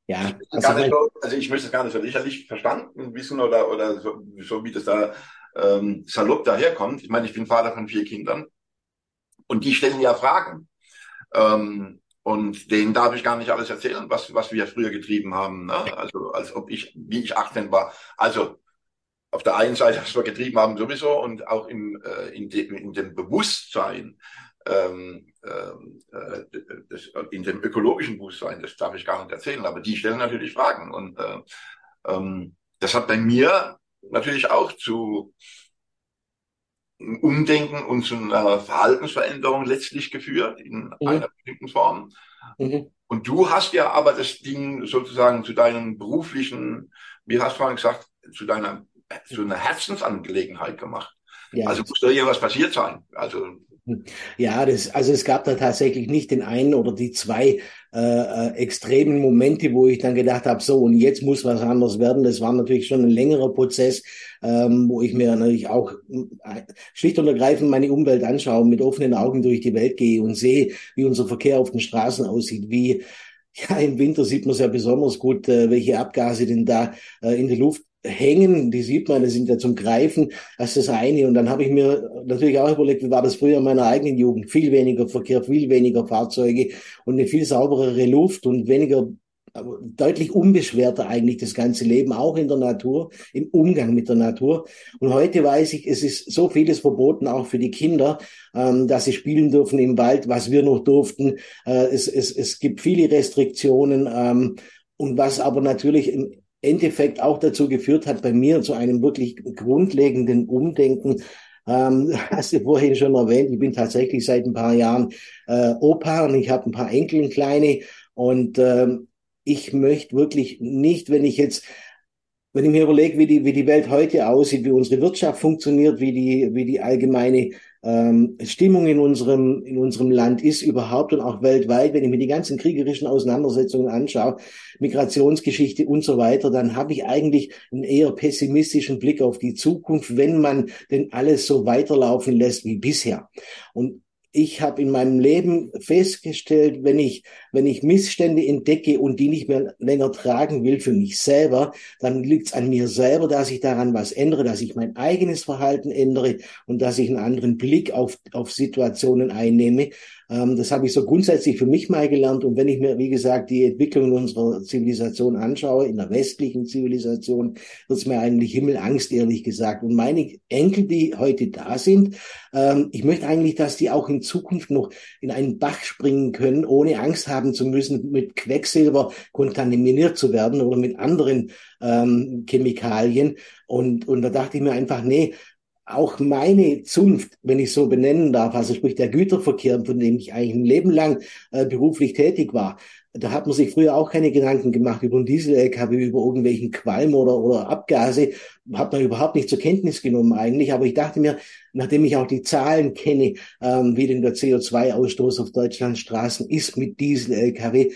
A: ja, also, ich so, also ich möchte es gar nicht so sicherlich verstanden wissen oder oder so, so wie das da ähm, salopp daherkommt. Ich meine, ich bin Vater von vier Kindern und die stellen ja Fragen. Ähm, und denen darf ich gar nicht alles erzählen, was, was wir früher getrieben haben. Ne? Also als ob ich, wie ich 18 war. Also auf der einen Seite, was wir getrieben haben sowieso und auch im, äh, in, dem, in dem Bewusstsein, ähm, ähm äh, das, in dem ökologischen Bewusstsein, das darf ich gar nicht erzählen, aber die stellen natürlich Fragen. Und äh, ähm, das hat bei mir natürlich auch zu Umdenken und zu einer Verhaltensveränderung letztlich geführt in mhm. einer bestimmten Form. Mhm. Und du hast ja aber das Ding sozusagen zu deinem beruflichen, wie hast du vorhin gesagt, zu deiner, zu einer Herzensangelegenheit gemacht. Ja. Also muss da irgendwas passiert sein. Also
B: ja, das, also es gab da tatsächlich nicht den einen oder die zwei äh, äh, extremen Momente, wo ich dann gedacht habe, so und jetzt muss was anderes werden. Das war natürlich schon ein längerer Prozess, ähm, wo ich mir natürlich auch äh, schlicht und ergreifend meine Umwelt anschaue, mit offenen Augen durch die Welt gehe und sehe, wie unser Verkehr auf den Straßen aussieht, wie ja, im Winter sieht man es ja besonders gut, äh, welche Abgase denn da äh, in die Luft hängen, die sieht man, die sind ja zum Greifen, das ist das eine. Und dann habe ich mir natürlich auch überlegt, wie war das früher in meiner eigenen Jugend? Viel weniger Verkehr, viel weniger Fahrzeuge und eine viel sauberere Luft und weniger deutlich unbeschwerter eigentlich das ganze Leben, auch in der Natur, im Umgang mit der Natur. Und heute weiß ich, es ist so vieles verboten, auch für die Kinder, ähm, dass sie spielen dürfen im Wald, was wir noch durften. Äh, es, es, es gibt viele Restriktionen. Ähm, und was aber natürlich im Endeffekt auch dazu geführt hat, bei mir zu einem wirklich grundlegenden Umdenken. Ähm, hast du vorhin schon erwähnt, ich bin tatsächlich seit ein paar Jahren äh, Opa und ich habe ein paar Enkel, kleine. Und ähm, ich möchte wirklich nicht, wenn ich jetzt wenn ich mir überlege, wie die, wie die Welt heute aussieht, wie unsere Wirtschaft funktioniert, wie die, wie die allgemeine ähm, Stimmung in unserem, in unserem Land ist überhaupt und auch weltweit, wenn ich mir die ganzen kriegerischen Auseinandersetzungen anschaue, Migrationsgeschichte und so weiter, dann habe ich eigentlich einen eher pessimistischen Blick auf die Zukunft, wenn man denn alles so weiterlaufen lässt wie bisher. Und ich habe in meinem Leben festgestellt, wenn ich, wenn ich Missstände entdecke und die nicht mehr länger tragen will für mich selber, dann liegt es an mir selber, dass ich daran was ändere, dass ich mein eigenes Verhalten ändere und dass ich einen anderen Blick auf, auf Situationen einnehme. Ähm, das habe ich so grundsätzlich für mich mal gelernt. Und wenn ich mir, wie gesagt, die Entwicklung unserer Zivilisation anschaue, in der westlichen Zivilisation, wird es mir eigentlich Himmelangst, ehrlich gesagt. Und meine Enkel, die heute da sind, ähm, ich möchte eigentlich, dass die auch in Zukunft noch in einen Bach springen können, ohne Angst haben zu müssen, mit Quecksilber kontaminiert zu werden oder mit anderen ähm, Chemikalien. Und, und da dachte ich mir einfach, nee, auch meine Zunft, wenn ich so benennen darf, also sprich der Güterverkehr, von dem ich eigentlich ein Leben lang äh, beruflich tätig war, da hat man sich früher auch keine Gedanken gemacht über einen Diesel-LKW, über irgendwelchen Qualm oder, oder Abgase, hat man überhaupt nicht zur Kenntnis genommen eigentlich. Aber ich dachte mir, nachdem ich auch die Zahlen kenne, ähm, wie denn der CO2-Ausstoß auf Deutschlands Straßen ist mit Diesel-LKW,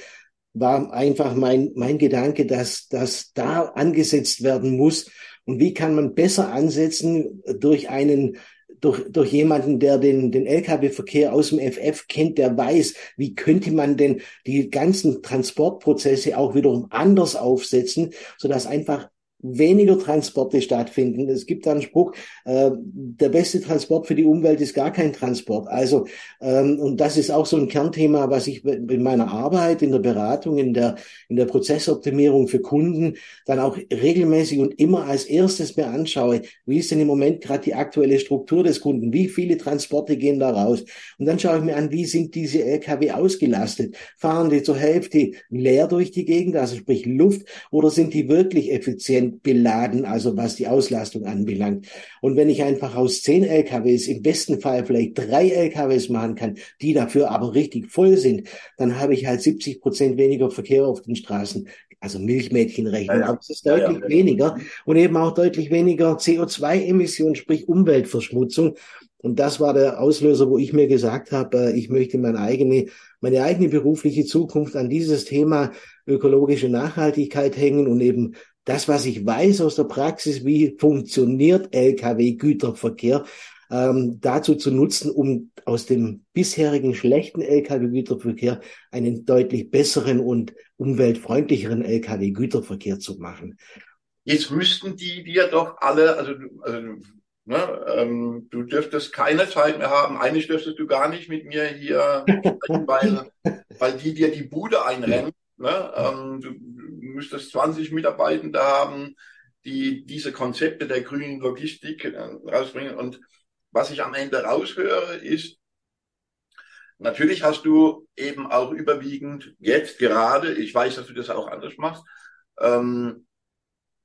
B: war einfach mein, mein Gedanke, dass, dass da angesetzt werden muss, und wie kann man besser ansetzen durch einen durch, durch jemanden, der den, den Lkw-Verkehr aus dem FF kennt, der weiß, wie könnte man denn die ganzen Transportprozesse auch wiederum anders aufsetzen, sodass einfach weniger Transporte stattfinden. Es gibt einen Spruch, äh, der beste Transport für die Umwelt ist gar kein Transport. Also, ähm, und das ist auch so ein Kernthema, was ich in meiner Arbeit, in der Beratung, in der, in der Prozessoptimierung für Kunden dann auch regelmäßig und immer als erstes mir anschaue, wie ist denn im Moment gerade die aktuelle Struktur des Kunden? Wie viele Transporte gehen da raus? Und dann schaue ich mir an, wie sind diese Lkw ausgelastet? Fahren die zur Hälfte leer durch die Gegend, also sprich Luft, oder sind die wirklich effizient? Beladen, also was die Auslastung anbelangt. Und wenn ich einfach aus zehn LKWs im besten Fall vielleicht drei LKWs machen kann, die dafür aber richtig voll sind, dann habe ich halt 70 Prozent weniger Verkehr auf den Straßen. Also Milchmädchenrechnung, ja, aber es ist deutlich ja, ja. weniger und eben auch deutlich weniger CO2-Emissionen, sprich Umweltverschmutzung. Und das war der Auslöser, wo ich mir gesagt habe, äh, ich möchte meine eigene, meine eigene berufliche Zukunft an dieses Thema ökologische Nachhaltigkeit hängen und eben das, was ich weiß aus der Praxis, wie funktioniert Lkw-Güterverkehr, ähm, dazu zu nutzen, um aus dem bisherigen schlechten Lkw-Güterverkehr einen deutlich besseren und umweltfreundlicheren Lkw-Güterverkehr zu machen.
A: Jetzt müssten die wir doch alle, also, also Ne, ähm, du dürftest keine Zeit mehr haben. Eigentlich dürftest du gar nicht mit mir hier sprechen, weil, weil die dir die Bude einrennen. Ne? Ähm, du müsstest 20 Mitarbeitende haben, die diese Konzepte der grünen Logistik äh, rausbringen. Und was ich am Ende raushöre, ist, natürlich hast du eben auch überwiegend jetzt gerade, ich weiß, dass du das auch anders machst, ähm,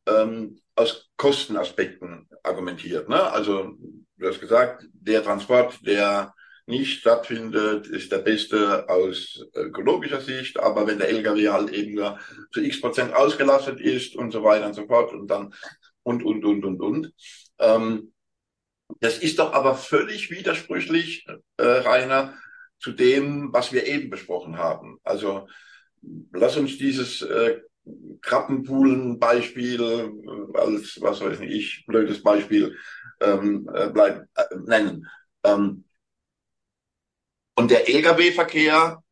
A: ähm, aus Kostenaspekten argumentiert. Ne? Also du hast gesagt, der Transport, der nicht stattfindet, ist der beste aus ökologischer Sicht, aber wenn der LKW halt eben nur zu x Prozent ausgelastet ist und so weiter und so fort und dann und, und, und, und, und. Ähm, das ist doch aber völlig widersprüchlich, äh, Rainer, zu dem, was wir eben besprochen haben. Also lass uns dieses äh, Krabbenpoolen-Beispiel äh, als, was weiß ich, blödes Beispiel ähm, äh, bleib, äh, nennen. Ähm, und der Lkw-Verkehr,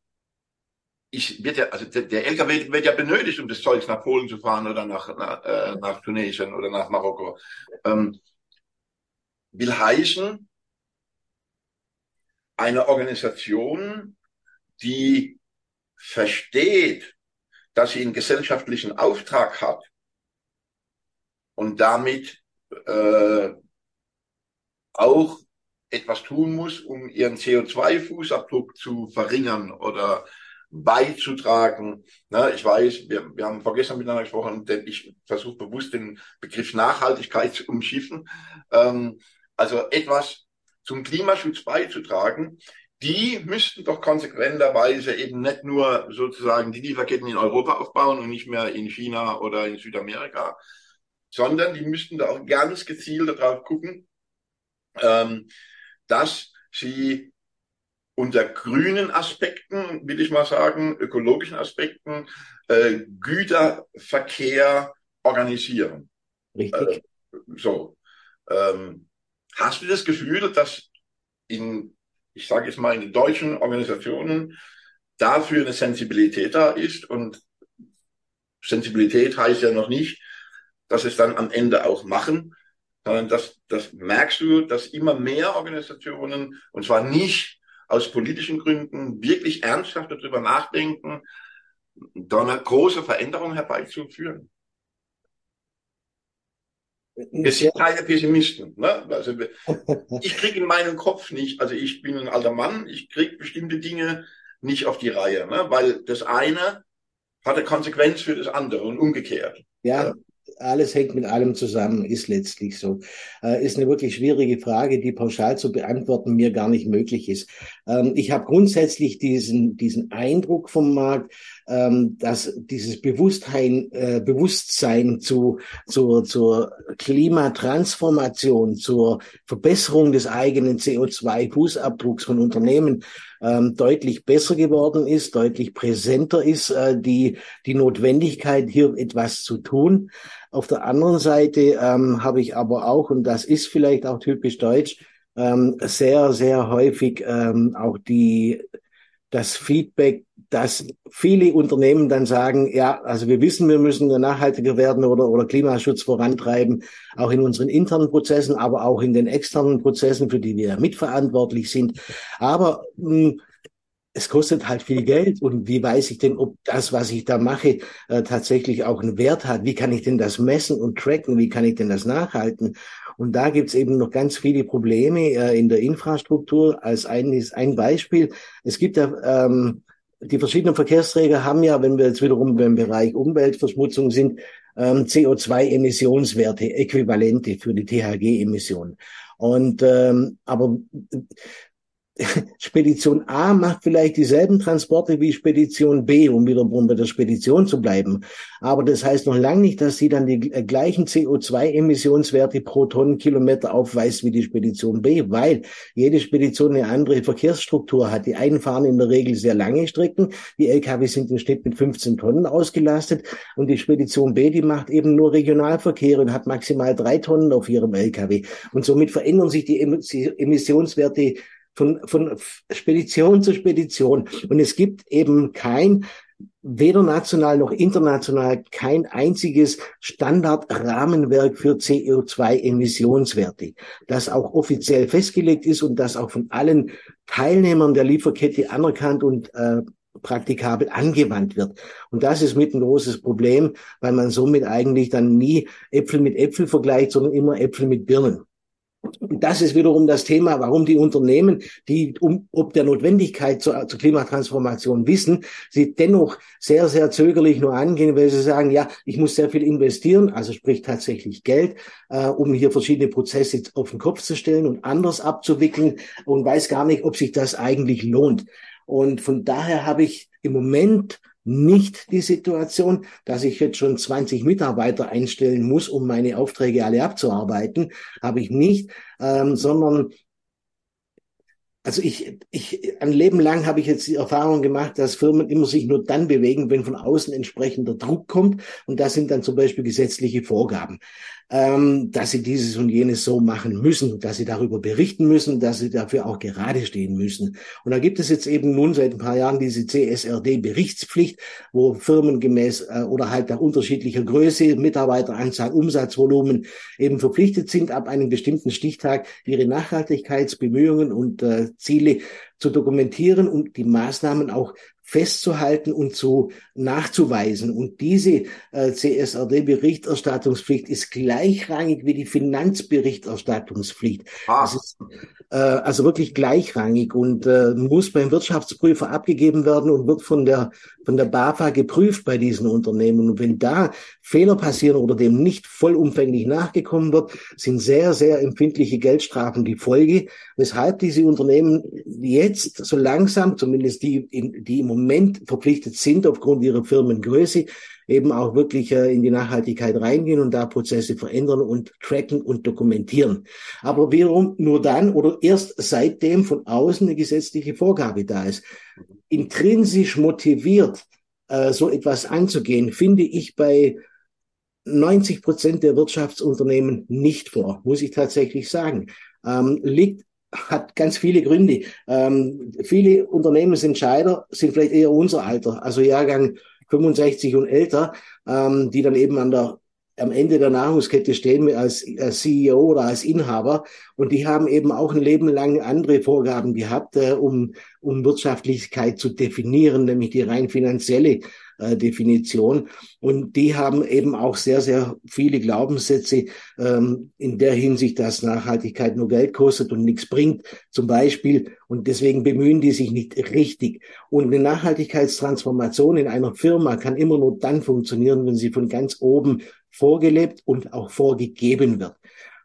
A: ich wird ja, also der, LKW wird ja benötigt, um das Zeugs nach Polen zu fahren oder nach, nach, äh, nach Tunesien oder nach Marokko. Ähm, will heißen, eine Organisation, die versteht, dass sie einen gesellschaftlichen Auftrag hat und damit äh, auch etwas tun muss, um ihren CO2-Fußabdruck zu verringern oder beizutragen. Na, ich weiß, wir, wir haben vorgestern miteinander gesprochen, denn ich versuche bewusst den Begriff Nachhaltigkeit zu umschiffen. Ähm, also etwas zum Klimaschutz beizutragen, die müssten doch konsequenterweise eben nicht nur sozusagen die Lieferketten in Europa aufbauen und nicht mehr in China oder in Südamerika, sondern die müssten da auch ganz gezielt darauf gucken, ähm, dass sie unter grünen Aspekten, will ich mal sagen, ökologischen Aspekten, äh, Güterverkehr organisieren.
B: Richtig.
A: Äh, so. Ähm, hast du das Gefühl, dass in ich sage jetzt mal, in den deutschen Organisationen dafür eine Sensibilität da ist. Und Sensibilität heißt ja noch nicht, dass es dann am Ende auch machen, sondern das, das merkst du, dass immer mehr Organisationen, und zwar nicht aus politischen Gründen, wirklich ernsthaft darüber nachdenken, da eine große Veränderung herbeizuführen. Wir sind keine Pessimisten. Ne? Also ich kriege in meinem Kopf nicht, also ich bin ein alter Mann, ich kriege bestimmte Dinge nicht auf die Reihe, ne? weil das eine hat eine Konsequenz für das andere und umgekehrt.
B: Ja, alles hängt mit allem zusammen, ist letztlich so. Äh, ist eine wirklich schwierige Frage, die pauschal zu beantworten mir gar nicht möglich ist. Ähm, ich habe grundsätzlich diesen, diesen Eindruck vom Markt, ähm, dass dieses Bewusstsein, äh, Bewusstsein zu, zu, zur Klimatransformation, zur Verbesserung des eigenen CO2-Fußabdrucks von Unternehmen ähm, deutlich besser geworden ist, deutlich präsenter ist, äh, die, die Notwendigkeit, hier etwas zu tun. Auf der anderen Seite habe ich aber auch, und das ist vielleicht auch typisch deutsch, ähm, sehr, sehr häufig ähm, auch die, das Feedback, dass viele Unternehmen dann sagen, ja, also wir wissen, wir müssen nachhaltiger werden oder, oder Klimaschutz vorantreiben, auch in unseren internen Prozessen, aber auch in den externen Prozessen, für die wir mitverantwortlich sind. Aber mh, hm, es kostet halt viel Geld. Und wie weiß ich denn, ob das, was ich da mache, äh, tatsächlich auch einen Wert hat? Wie kann ich denn das messen und tracken? Wie kann ich denn das nachhalten? Und da gibt's eben noch ganz viele Probleme äh, in der Infrastruktur. Als ein, ein Beispiel. Es gibt ja ähm, die verschiedenen Verkehrsträger haben ja, wenn wir jetzt wiederum beim Bereich Umweltverschmutzung sind, ähm, CO2-Emissionswerte, Äquivalente für die THG-Emissionen. Und ähm, aber Spedition A macht vielleicht dieselben Transporte wie Spedition B, um wiederum bei der Spedition zu bleiben. Aber das heißt noch lange nicht, dass sie dann die gleichen CO2-Emissionswerte pro Tonnenkilometer aufweist wie die Spedition B, weil jede Spedition eine andere Verkehrsstruktur hat. Die einen fahren in der Regel sehr lange Strecken, die LKW sind im Schnitt mit 15 Tonnen ausgelastet und die Spedition B, die macht eben nur Regionalverkehr und hat maximal drei Tonnen auf ihrem LKW. Und somit verändern sich die Emissionswerte von, von Spedition zu Spedition. Und es gibt eben kein, weder national noch international, kein einziges Standardrahmenwerk für CO2-Emissionswerte, das auch offiziell festgelegt ist und das auch von allen Teilnehmern der Lieferkette anerkannt und äh, praktikabel angewandt wird. Und das ist mit ein großes Problem, weil man somit eigentlich dann nie Äpfel mit Äpfel vergleicht, sondern immer Äpfel mit Birnen. Und das ist wiederum das Thema, warum die Unternehmen, die um, ob der Notwendigkeit zur, zur Klimatransformation wissen, sie dennoch sehr, sehr zögerlich nur angehen, weil sie sagen, ja, ich muss sehr viel investieren, also sprich tatsächlich Geld, äh, um hier verschiedene Prozesse auf den Kopf zu stellen und anders abzuwickeln und weiß gar nicht, ob sich das eigentlich lohnt. Und von daher habe ich im Moment nicht die Situation, dass ich jetzt schon 20 Mitarbeiter einstellen muss, um meine Aufträge alle abzuarbeiten. Habe ich nicht, ähm, sondern also ich, ich, ein Leben lang habe ich jetzt die Erfahrung gemacht, dass Firmen immer sich nur dann bewegen, wenn von außen entsprechender Druck kommt. Und das sind dann zum Beispiel gesetzliche Vorgaben ähm, dass sie dieses und jenes so machen müssen, dass sie darüber berichten müssen, dass sie dafür auch gerade stehen müssen. Und da gibt es jetzt eben nun seit ein paar Jahren diese CSRD-Berichtspflicht, wo Firmen gemäß äh, oder halt nach unterschiedlicher Größe, Mitarbeiteranzahl, Umsatzvolumen eben verpflichtet sind, ab einem bestimmten Stichtag ihre Nachhaltigkeitsbemühungen und äh, Ziele zu dokumentieren und die Maßnahmen auch festzuhalten und zu nachzuweisen. Und diese äh, CSRD-Berichterstattungspflicht ist gleichrangig wie die Finanzberichterstattungspflicht. Ah. Ist äh, also wirklich gleichrangig und äh, muss beim Wirtschaftsprüfer abgegeben werden und wird von der von der BAFA geprüft bei diesen Unternehmen. Und wenn da Fehler passieren oder dem nicht vollumfänglich nachgekommen wird, sind sehr, sehr empfindliche Geldstrafen die Folge, weshalb diese Unternehmen jetzt so langsam, zumindest die, die im Moment verpflichtet sind aufgrund ihrer Firmengröße, eben auch wirklich äh, in die Nachhaltigkeit reingehen und da Prozesse verändern und tracken und dokumentieren. Aber wiederum nur dann oder erst seitdem von außen eine gesetzliche Vorgabe da ist intrinsisch motiviert, äh, so etwas anzugehen, finde ich bei 90 Prozent der Wirtschaftsunternehmen nicht vor, muss ich tatsächlich sagen. Ähm, liegt hat ganz viele Gründe. Ähm, viele Unternehmensentscheider sind vielleicht eher unser Alter, also Jahrgang 65 und älter, ähm, die dann eben an der am Ende der Nahrungskette stehen als, als CEO oder als Inhaber und die haben eben auch ein Leben lang andere Vorgaben gehabt, äh, um, um Wirtschaftlichkeit zu definieren, nämlich die rein finanzielle äh, Definition. Und die haben eben auch sehr, sehr viele Glaubenssätze ähm, in der Hinsicht, dass Nachhaltigkeit nur Geld kostet und nichts bringt, zum Beispiel. Und deswegen bemühen die sich nicht richtig. Und eine Nachhaltigkeitstransformation in einer Firma kann immer nur dann funktionieren, wenn sie von ganz oben vorgelebt und auch vorgegeben wird.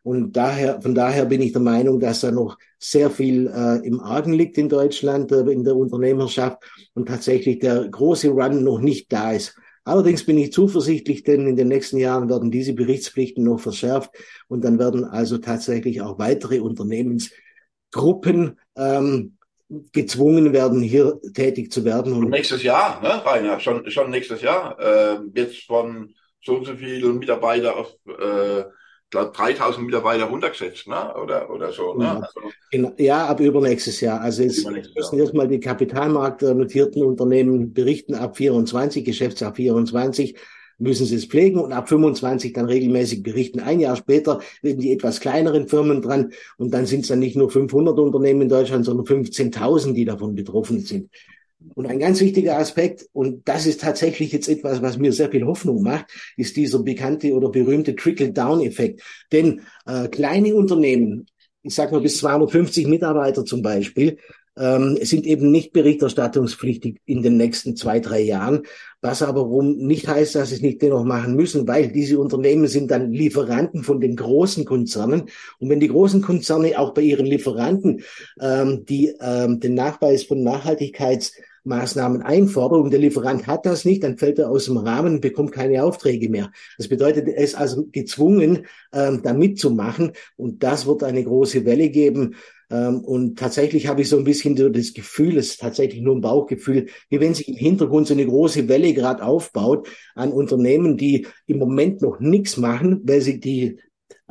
B: Und daher, von daher bin ich der Meinung, dass da noch sehr viel äh, im Argen liegt in Deutschland, äh, in der Unternehmerschaft und tatsächlich der große Run noch nicht da ist. Allerdings bin ich zuversichtlich, denn in den nächsten Jahren werden diese Berichtspflichten noch verschärft und dann werden also tatsächlich auch weitere Unternehmensgruppen ähm, gezwungen werden, hier tätig zu werden.
A: Und nächstes Jahr, ne, Rainer? Schon, schon nächstes Jahr. Äh, jetzt von so und so viele Mitarbeiter auf äh, glaube 3000 Mitarbeiter runtergesetzt, ne? oder, oder so. Ne? Ja,
B: also, ja ab übernächstes Jahr. Also es müssen erstmal die kapitalmarktnotierten Unternehmen berichten ab 24, Geschäftsjahr 24 müssen sie es pflegen und ab 25 dann regelmäßig berichten. Ein Jahr später werden die etwas kleineren Firmen dran und dann sind es dann nicht nur 500 Unternehmen in Deutschland, sondern 15.000, die davon betroffen sind. Und ein ganz wichtiger Aspekt, und das ist tatsächlich jetzt etwas, was mir sehr viel Hoffnung macht, ist dieser bekannte oder berühmte Trickle-Down-Effekt. Denn äh, kleine Unternehmen, ich sage mal bis 250 Mitarbeiter zum Beispiel, ähm, sind eben nicht berichterstattungspflichtig in den nächsten zwei, drei Jahren, was aber rum nicht heißt, dass sie es nicht dennoch machen müssen, weil diese Unternehmen sind dann Lieferanten von den großen Konzernen. Und wenn die großen Konzerne auch bei ihren Lieferanten ähm, die ähm, den Nachweis von Nachhaltigkeits Maßnahmen einfordern und der Lieferant hat das nicht, dann fällt er aus dem Rahmen und bekommt keine Aufträge mehr. Das bedeutet, er ist also gezwungen, ähm, da mitzumachen und das wird eine große Welle geben. Ähm, und tatsächlich habe ich so ein bisschen so das Gefühl, es ist tatsächlich nur ein Bauchgefühl, wie wenn sich im Hintergrund so eine große Welle gerade aufbaut an Unternehmen, die im Moment noch nichts machen, weil sie die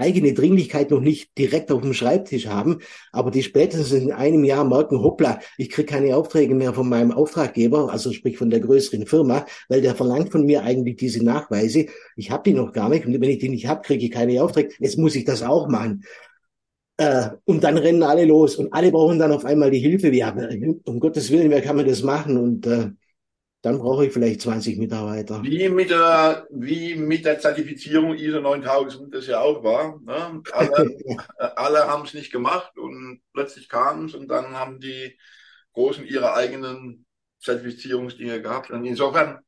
B: eigene Dringlichkeit noch nicht direkt auf dem Schreibtisch haben, aber die spätestens in einem Jahr merken, hoppla, ich kriege keine Aufträge mehr von meinem Auftraggeber, also sprich von der größeren Firma, weil der verlangt von mir eigentlich diese Nachweise. Ich habe die noch gar nicht und wenn ich die nicht habe, kriege ich keine Aufträge. Jetzt muss ich das auch machen. Äh, und dann rennen alle los und alle brauchen dann auf einmal die Hilfe. Ja, um Gottes Willen, wer kann mir das machen? Und äh, dann brauche ich vielleicht 20 Mitarbeiter.
A: Wie mit der, wie mit der Zertifizierung ISO 9000 das ja auch war. Ne? Alle, alle haben es nicht gemacht und plötzlich kam es und dann haben die Großen ihre eigenen Zertifizierungsdinge gehabt. Und insofern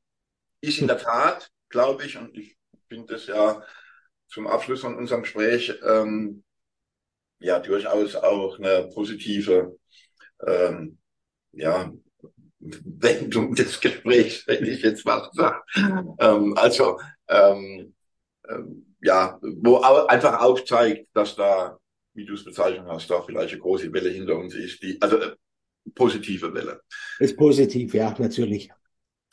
A: ist in der Tat, glaube ich, und ich finde das ja zum Abschluss von unserem Gespräch ähm, ja durchaus auch eine positive ähm, ja, Wendung des Gesprächs, wenn ich jetzt was sage. Ähm, also ähm, ähm, ja, wo einfach aufzeigt, dass da, wie du es bezeichnet hast, da vielleicht eine große Welle hinter uns ist, die also äh, positive Welle.
B: Ist positiv, ja, natürlich.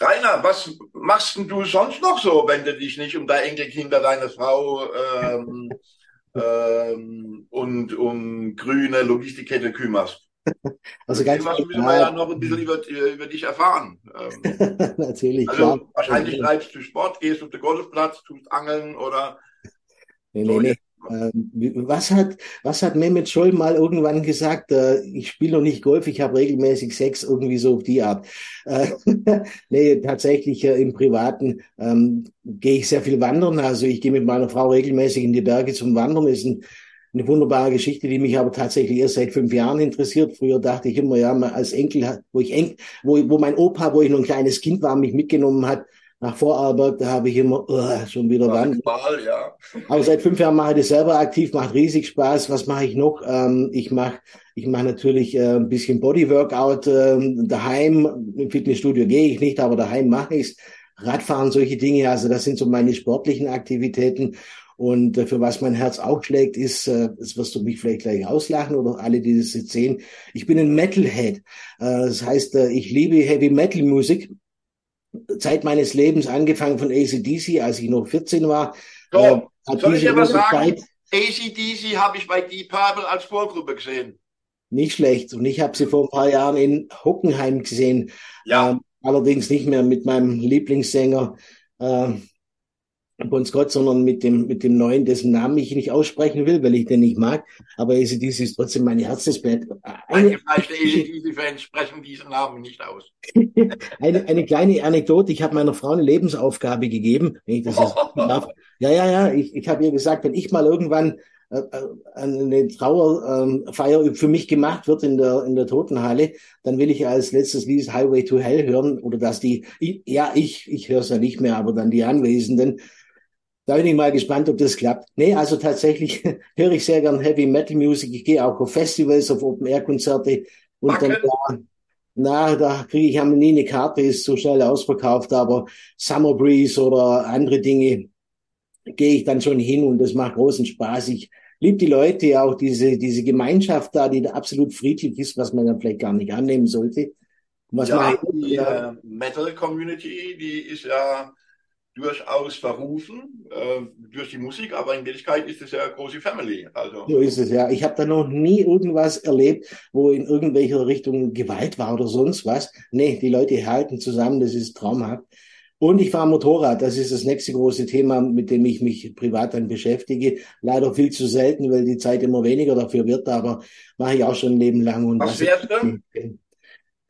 A: Rainer, was machst denn du sonst noch so, wenn du dich nicht um dein Enkelkinder, deine Frau ähm, ähm, und um grüne Logistikkette kümmerst?
B: Also ganz
A: was müssen wir ja noch ein bisschen über, über dich erfahren.
B: Ähm, Natürlich.
A: Also klar. wahrscheinlich treibst du Sport, gehst auf den Golfplatz, tust Angeln oder.
B: Nee, nee, nee. Ähm, was hat, was hat Mehmet Scholl mal irgendwann gesagt? Äh, ich spiele noch nicht Golf, ich habe regelmäßig Sex, irgendwie so auf die Art. Äh, nee, tatsächlich äh, im Privaten ähm, gehe ich sehr viel wandern. Also ich gehe mit meiner Frau regelmäßig in die Berge zum Wandern. Ist ein eine wunderbare Geschichte, die mich aber tatsächlich erst seit fünf Jahren interessiert. Früher dachte ich immer, ja, als Enkel, wo ich Enkel, wo, wo mein Opa, wo ich noch ein kleines Kind war, mich mitgenommen hat nach Vorarlberg, da habe ich immer uh, schon wieder Wand. Ja. Aber seit fünf Jahren mache ich das selber aktiv, macht riesig Spaß. Was mache ich noch? Ähm, ich mache ich mache natürlich äh, ein bisschen Bodyworkout äh, daheim. Im Fitnessstudio gehe ich nicht, aber daheim mache ich's. Radfahren, solche Dinge. Also das sind so meine sportlichen Aktivitäten. Und äh, für was mein Herz auch schlägt, ist, äh, das wirst du mich vielleicht gleich auslachen oder alle, die das jetzt sehen, ich bin ein Metalhead. Äh, das heißt, äh, ich liebe Heavy Metal Musik. Zeit meines Lebens angefangen von ACDC, als ich noch 14 war.
A: So, äh, soll ich dir was sagen? Zeit, ACDC habe ich bei Deep Purple als Vorgruppe gesehen.
B: Nicht schlecht. Und ich habe sie vor ein paar Jahren in Hockenheim gesehen. Ja. Ähm, allerdings nicht mehr mit meinem Lieblingssänger. Äh, Bon Scott, sondern mit dem, mit dem neuen, dessen Namen ich nicht aussprechen will, weil ich den nicht mag. Aber ACDC ist trotzdem meine Herzensband.
A: Eine, ACDC-Fans sprechen diesen Namen nicht aus.
B: eine, eine kleine Anekdote. Ich habe meiner Frau eine Lebensaufgabe gegeben, wenn ich das jetzt darf. Ja, ja, ja. Ich, ich habe ihr gesagt, wenn ich mal irgendwann äh, äh eine Trauerfeier ähm, für mich gemacht wird in der in der Totenhalle, dann will ich als letztes Lied Highway to Hell hören oder dass die ja ich ich höre es ja nicht mehr, aber dann die Anwesenden da bin ich mal gespannt, ob das klappt. Nee, also tatsächlich höre ich sehr gern Heavy Metal Music. Ich gehe auch auf Festivals, auf Open Air Konzerte und Danke. dann ja, na, da kriege ich am nie eine Karte, ist so schnell ausverkauft, aber Summer Breeze oder andere Dinge gehe ich dann schon hin und das macht großen Spaß. Ich liebe die Leute, auch diese, diese Gemeinschaft da, die da absolut friedlich ist, was man dann vielleicht gar nicht annehmen sollte.
A: Was ja, die äh, Metal Community, die ist ja durchaus verrufen äh, durch die Musik, aber in Wirklichkeit ist es ja eine große Family. Also.
B: So ist es ja. Ich habe da noch nie irgendwas erlebt, wo in irgendwelcher Richtung Gewalt war oder sonst was. Nee, die Leute halten zusammen, das ist traumhaft. Und ich fahre Motorrad, das ist das nächste große Thema, mit dem ich mich privat dann beschäftige. Leider viel zu selten, weil die Zeit immer weniger dafür wird, aber mache ich auch schon ein Leben lang. Und
A: was fährst du?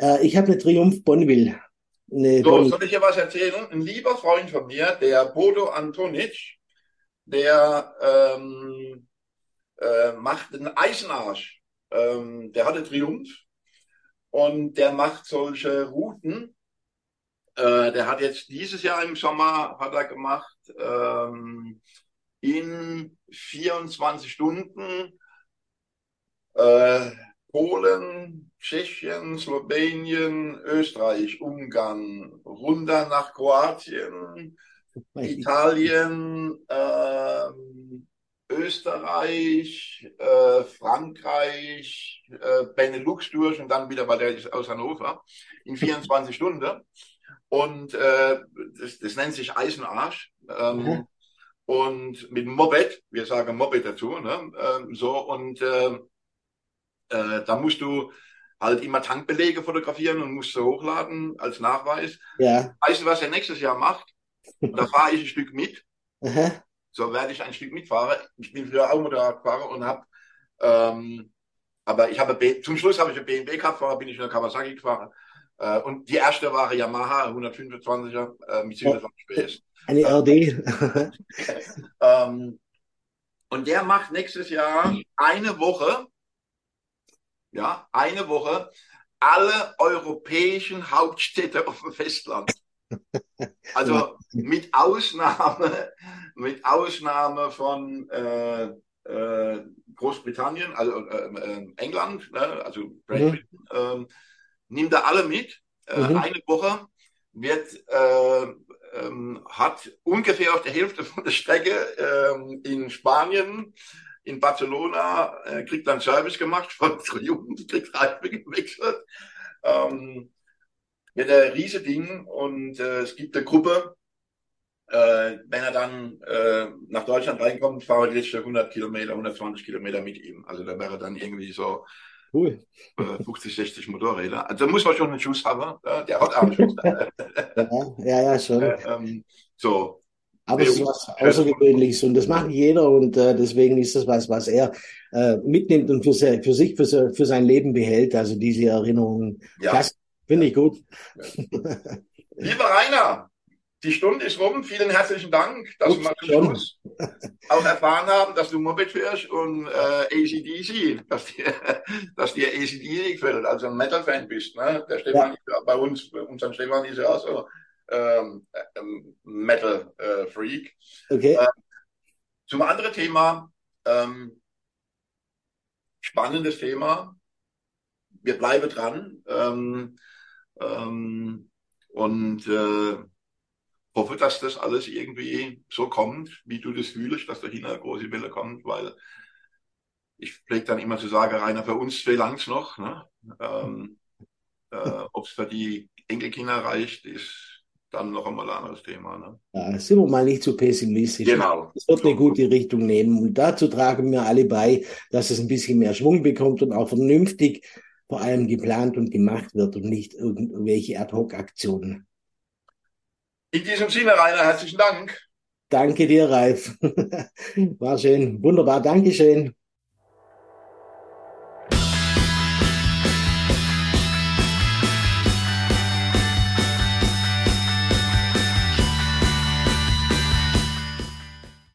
B: Äh, ich habe eine Triumph Bonneville.
A: Nee, so, soll ich dir was erzählen? Ein lieber Freund von mir, der Bodo Antonic, der ähm, äh, macht einen Eisenarsch. Ähm, der hatte Triumph und der macht solche Routen. Äh, der hat jetzt dieses Jahr im Sommer hat er gemacht ähm, in 24 Stunden äh, Polen, Tschechien, Slowenien, Österreich, Ungarn, runter nach Kroatien, Italien, äh, Österreich, äh, Frankreich, äh, Benelux durch und dann wieder, weil der aus Hannover, in 24 Stunden. Und äh, das, das nennt sich Eisenarsch. Ähm, mhm. Und mit Moped, wir sagen Moped dazu, ne? Ähm, so und äh, äh, da musst du halt immer Tankbelege fotografieren und musst sie hochladen als Nachweis.
B: Ja.
A: Weißt du, was er nächstes Jahr macht? Da fahre ich ein Stück mit. Aha. So werde ich ein Stück mitfahren. Ich bin früher auch Motorradfahrer und habe, ähm, aber ich habe zum Schluss habe ich eine BMW gehabt, vorher bin ich in der Kawasaki gefahren. Äh, und die erste war Yamaha 125er äh, mit 27 PS.
B: Eine RD.
A: ähm, und der macht nächstes Jahr eine Woche ja, eine Woche alle europäischen Hauptstädte auf dem Festland. Also mit Ausnahme, mit Ausnahme von äh, äh, Großbritannien, also äh, äh England, ne, also Great mhm. Britain, ähm, nimmt er alle mit. Äh, mhm. Eine Woche wird äh, ähm, hat ungefähr auf der Hälfte von der Strecke ähm, in Spanien in Barcelona, äh, kriegt dann Service gemacht von Triumph, kriegt Reife gewechselt. Ähm, wird ein riese Ding und äh, es gibt eine Gruppe, äh, wenn er dann äh, nach Deutschland reinkommt, wir jetzt 100 Kilometer, 120 Kilometer mit ihm. Also da wäre dann irgendwie so
B: cool.
A: äh, 50, 60 Motorräder. Also da muss man schon einen Schuss haben. Äh, der hat auch einen Schuss.
B: ja, ja, schon.
A: Äh, ähm, so,
B: aber es ist was Außergewöhnliches und das macht jeder und äh, deswegen ist das was, was er äh, mitnimmt und für, se, für sich, für, für sein Leben behält. Also diese Erinnerungen. Ja. Das finde ich gut.
A: Ja. Lieber Rainer, die Stunde ist rum. Vielen herzlichen Dank, dass wir mal zum Schluss auch erfahren haben, dass du Moped fährst und äh, ACDC, dass dir, dass dir ACDC gefällt, also ein Metal-Fan bist. Ne? Der Stefan ja. bei uns, unseren Stefan ist ja auch so ähm, ähm, Metal äh, Freak.
B: Okay. Äh,
A: zum anderen Thema, ähm, spannendes Thema. Wir bleiben dran ähm, ähm, und äh, hoffe, dass das alles irgendwie so kommt, wie du das fühlst, dass da hin eine große Welle kommt, weil ich pflege dann immer zu sagen, Rainer, für uns zwei langs noch. Ne? Ähm, äh, Ob es für die Enkelkinder reicht, ist dann noch einmal ein anderes Thema. Ne?
B: Ja, sind wir mal nicht zu pessimistisch.
A: Genau.
B: Es wird eine gute Richtung nehmen. Und dazu tragen wir alle bei, dass es ein bisschen mehr Schwung bekommt und auch vernünftig vor allem geplant und gemacht wird und nicht irgendwelche Ad-Hoc-Aktionen.
A: In diesem Sinne, Rainer, herzlichen Dank.
B: Danke dir, Ralf. War schön. Wunderbar. Dankeschön.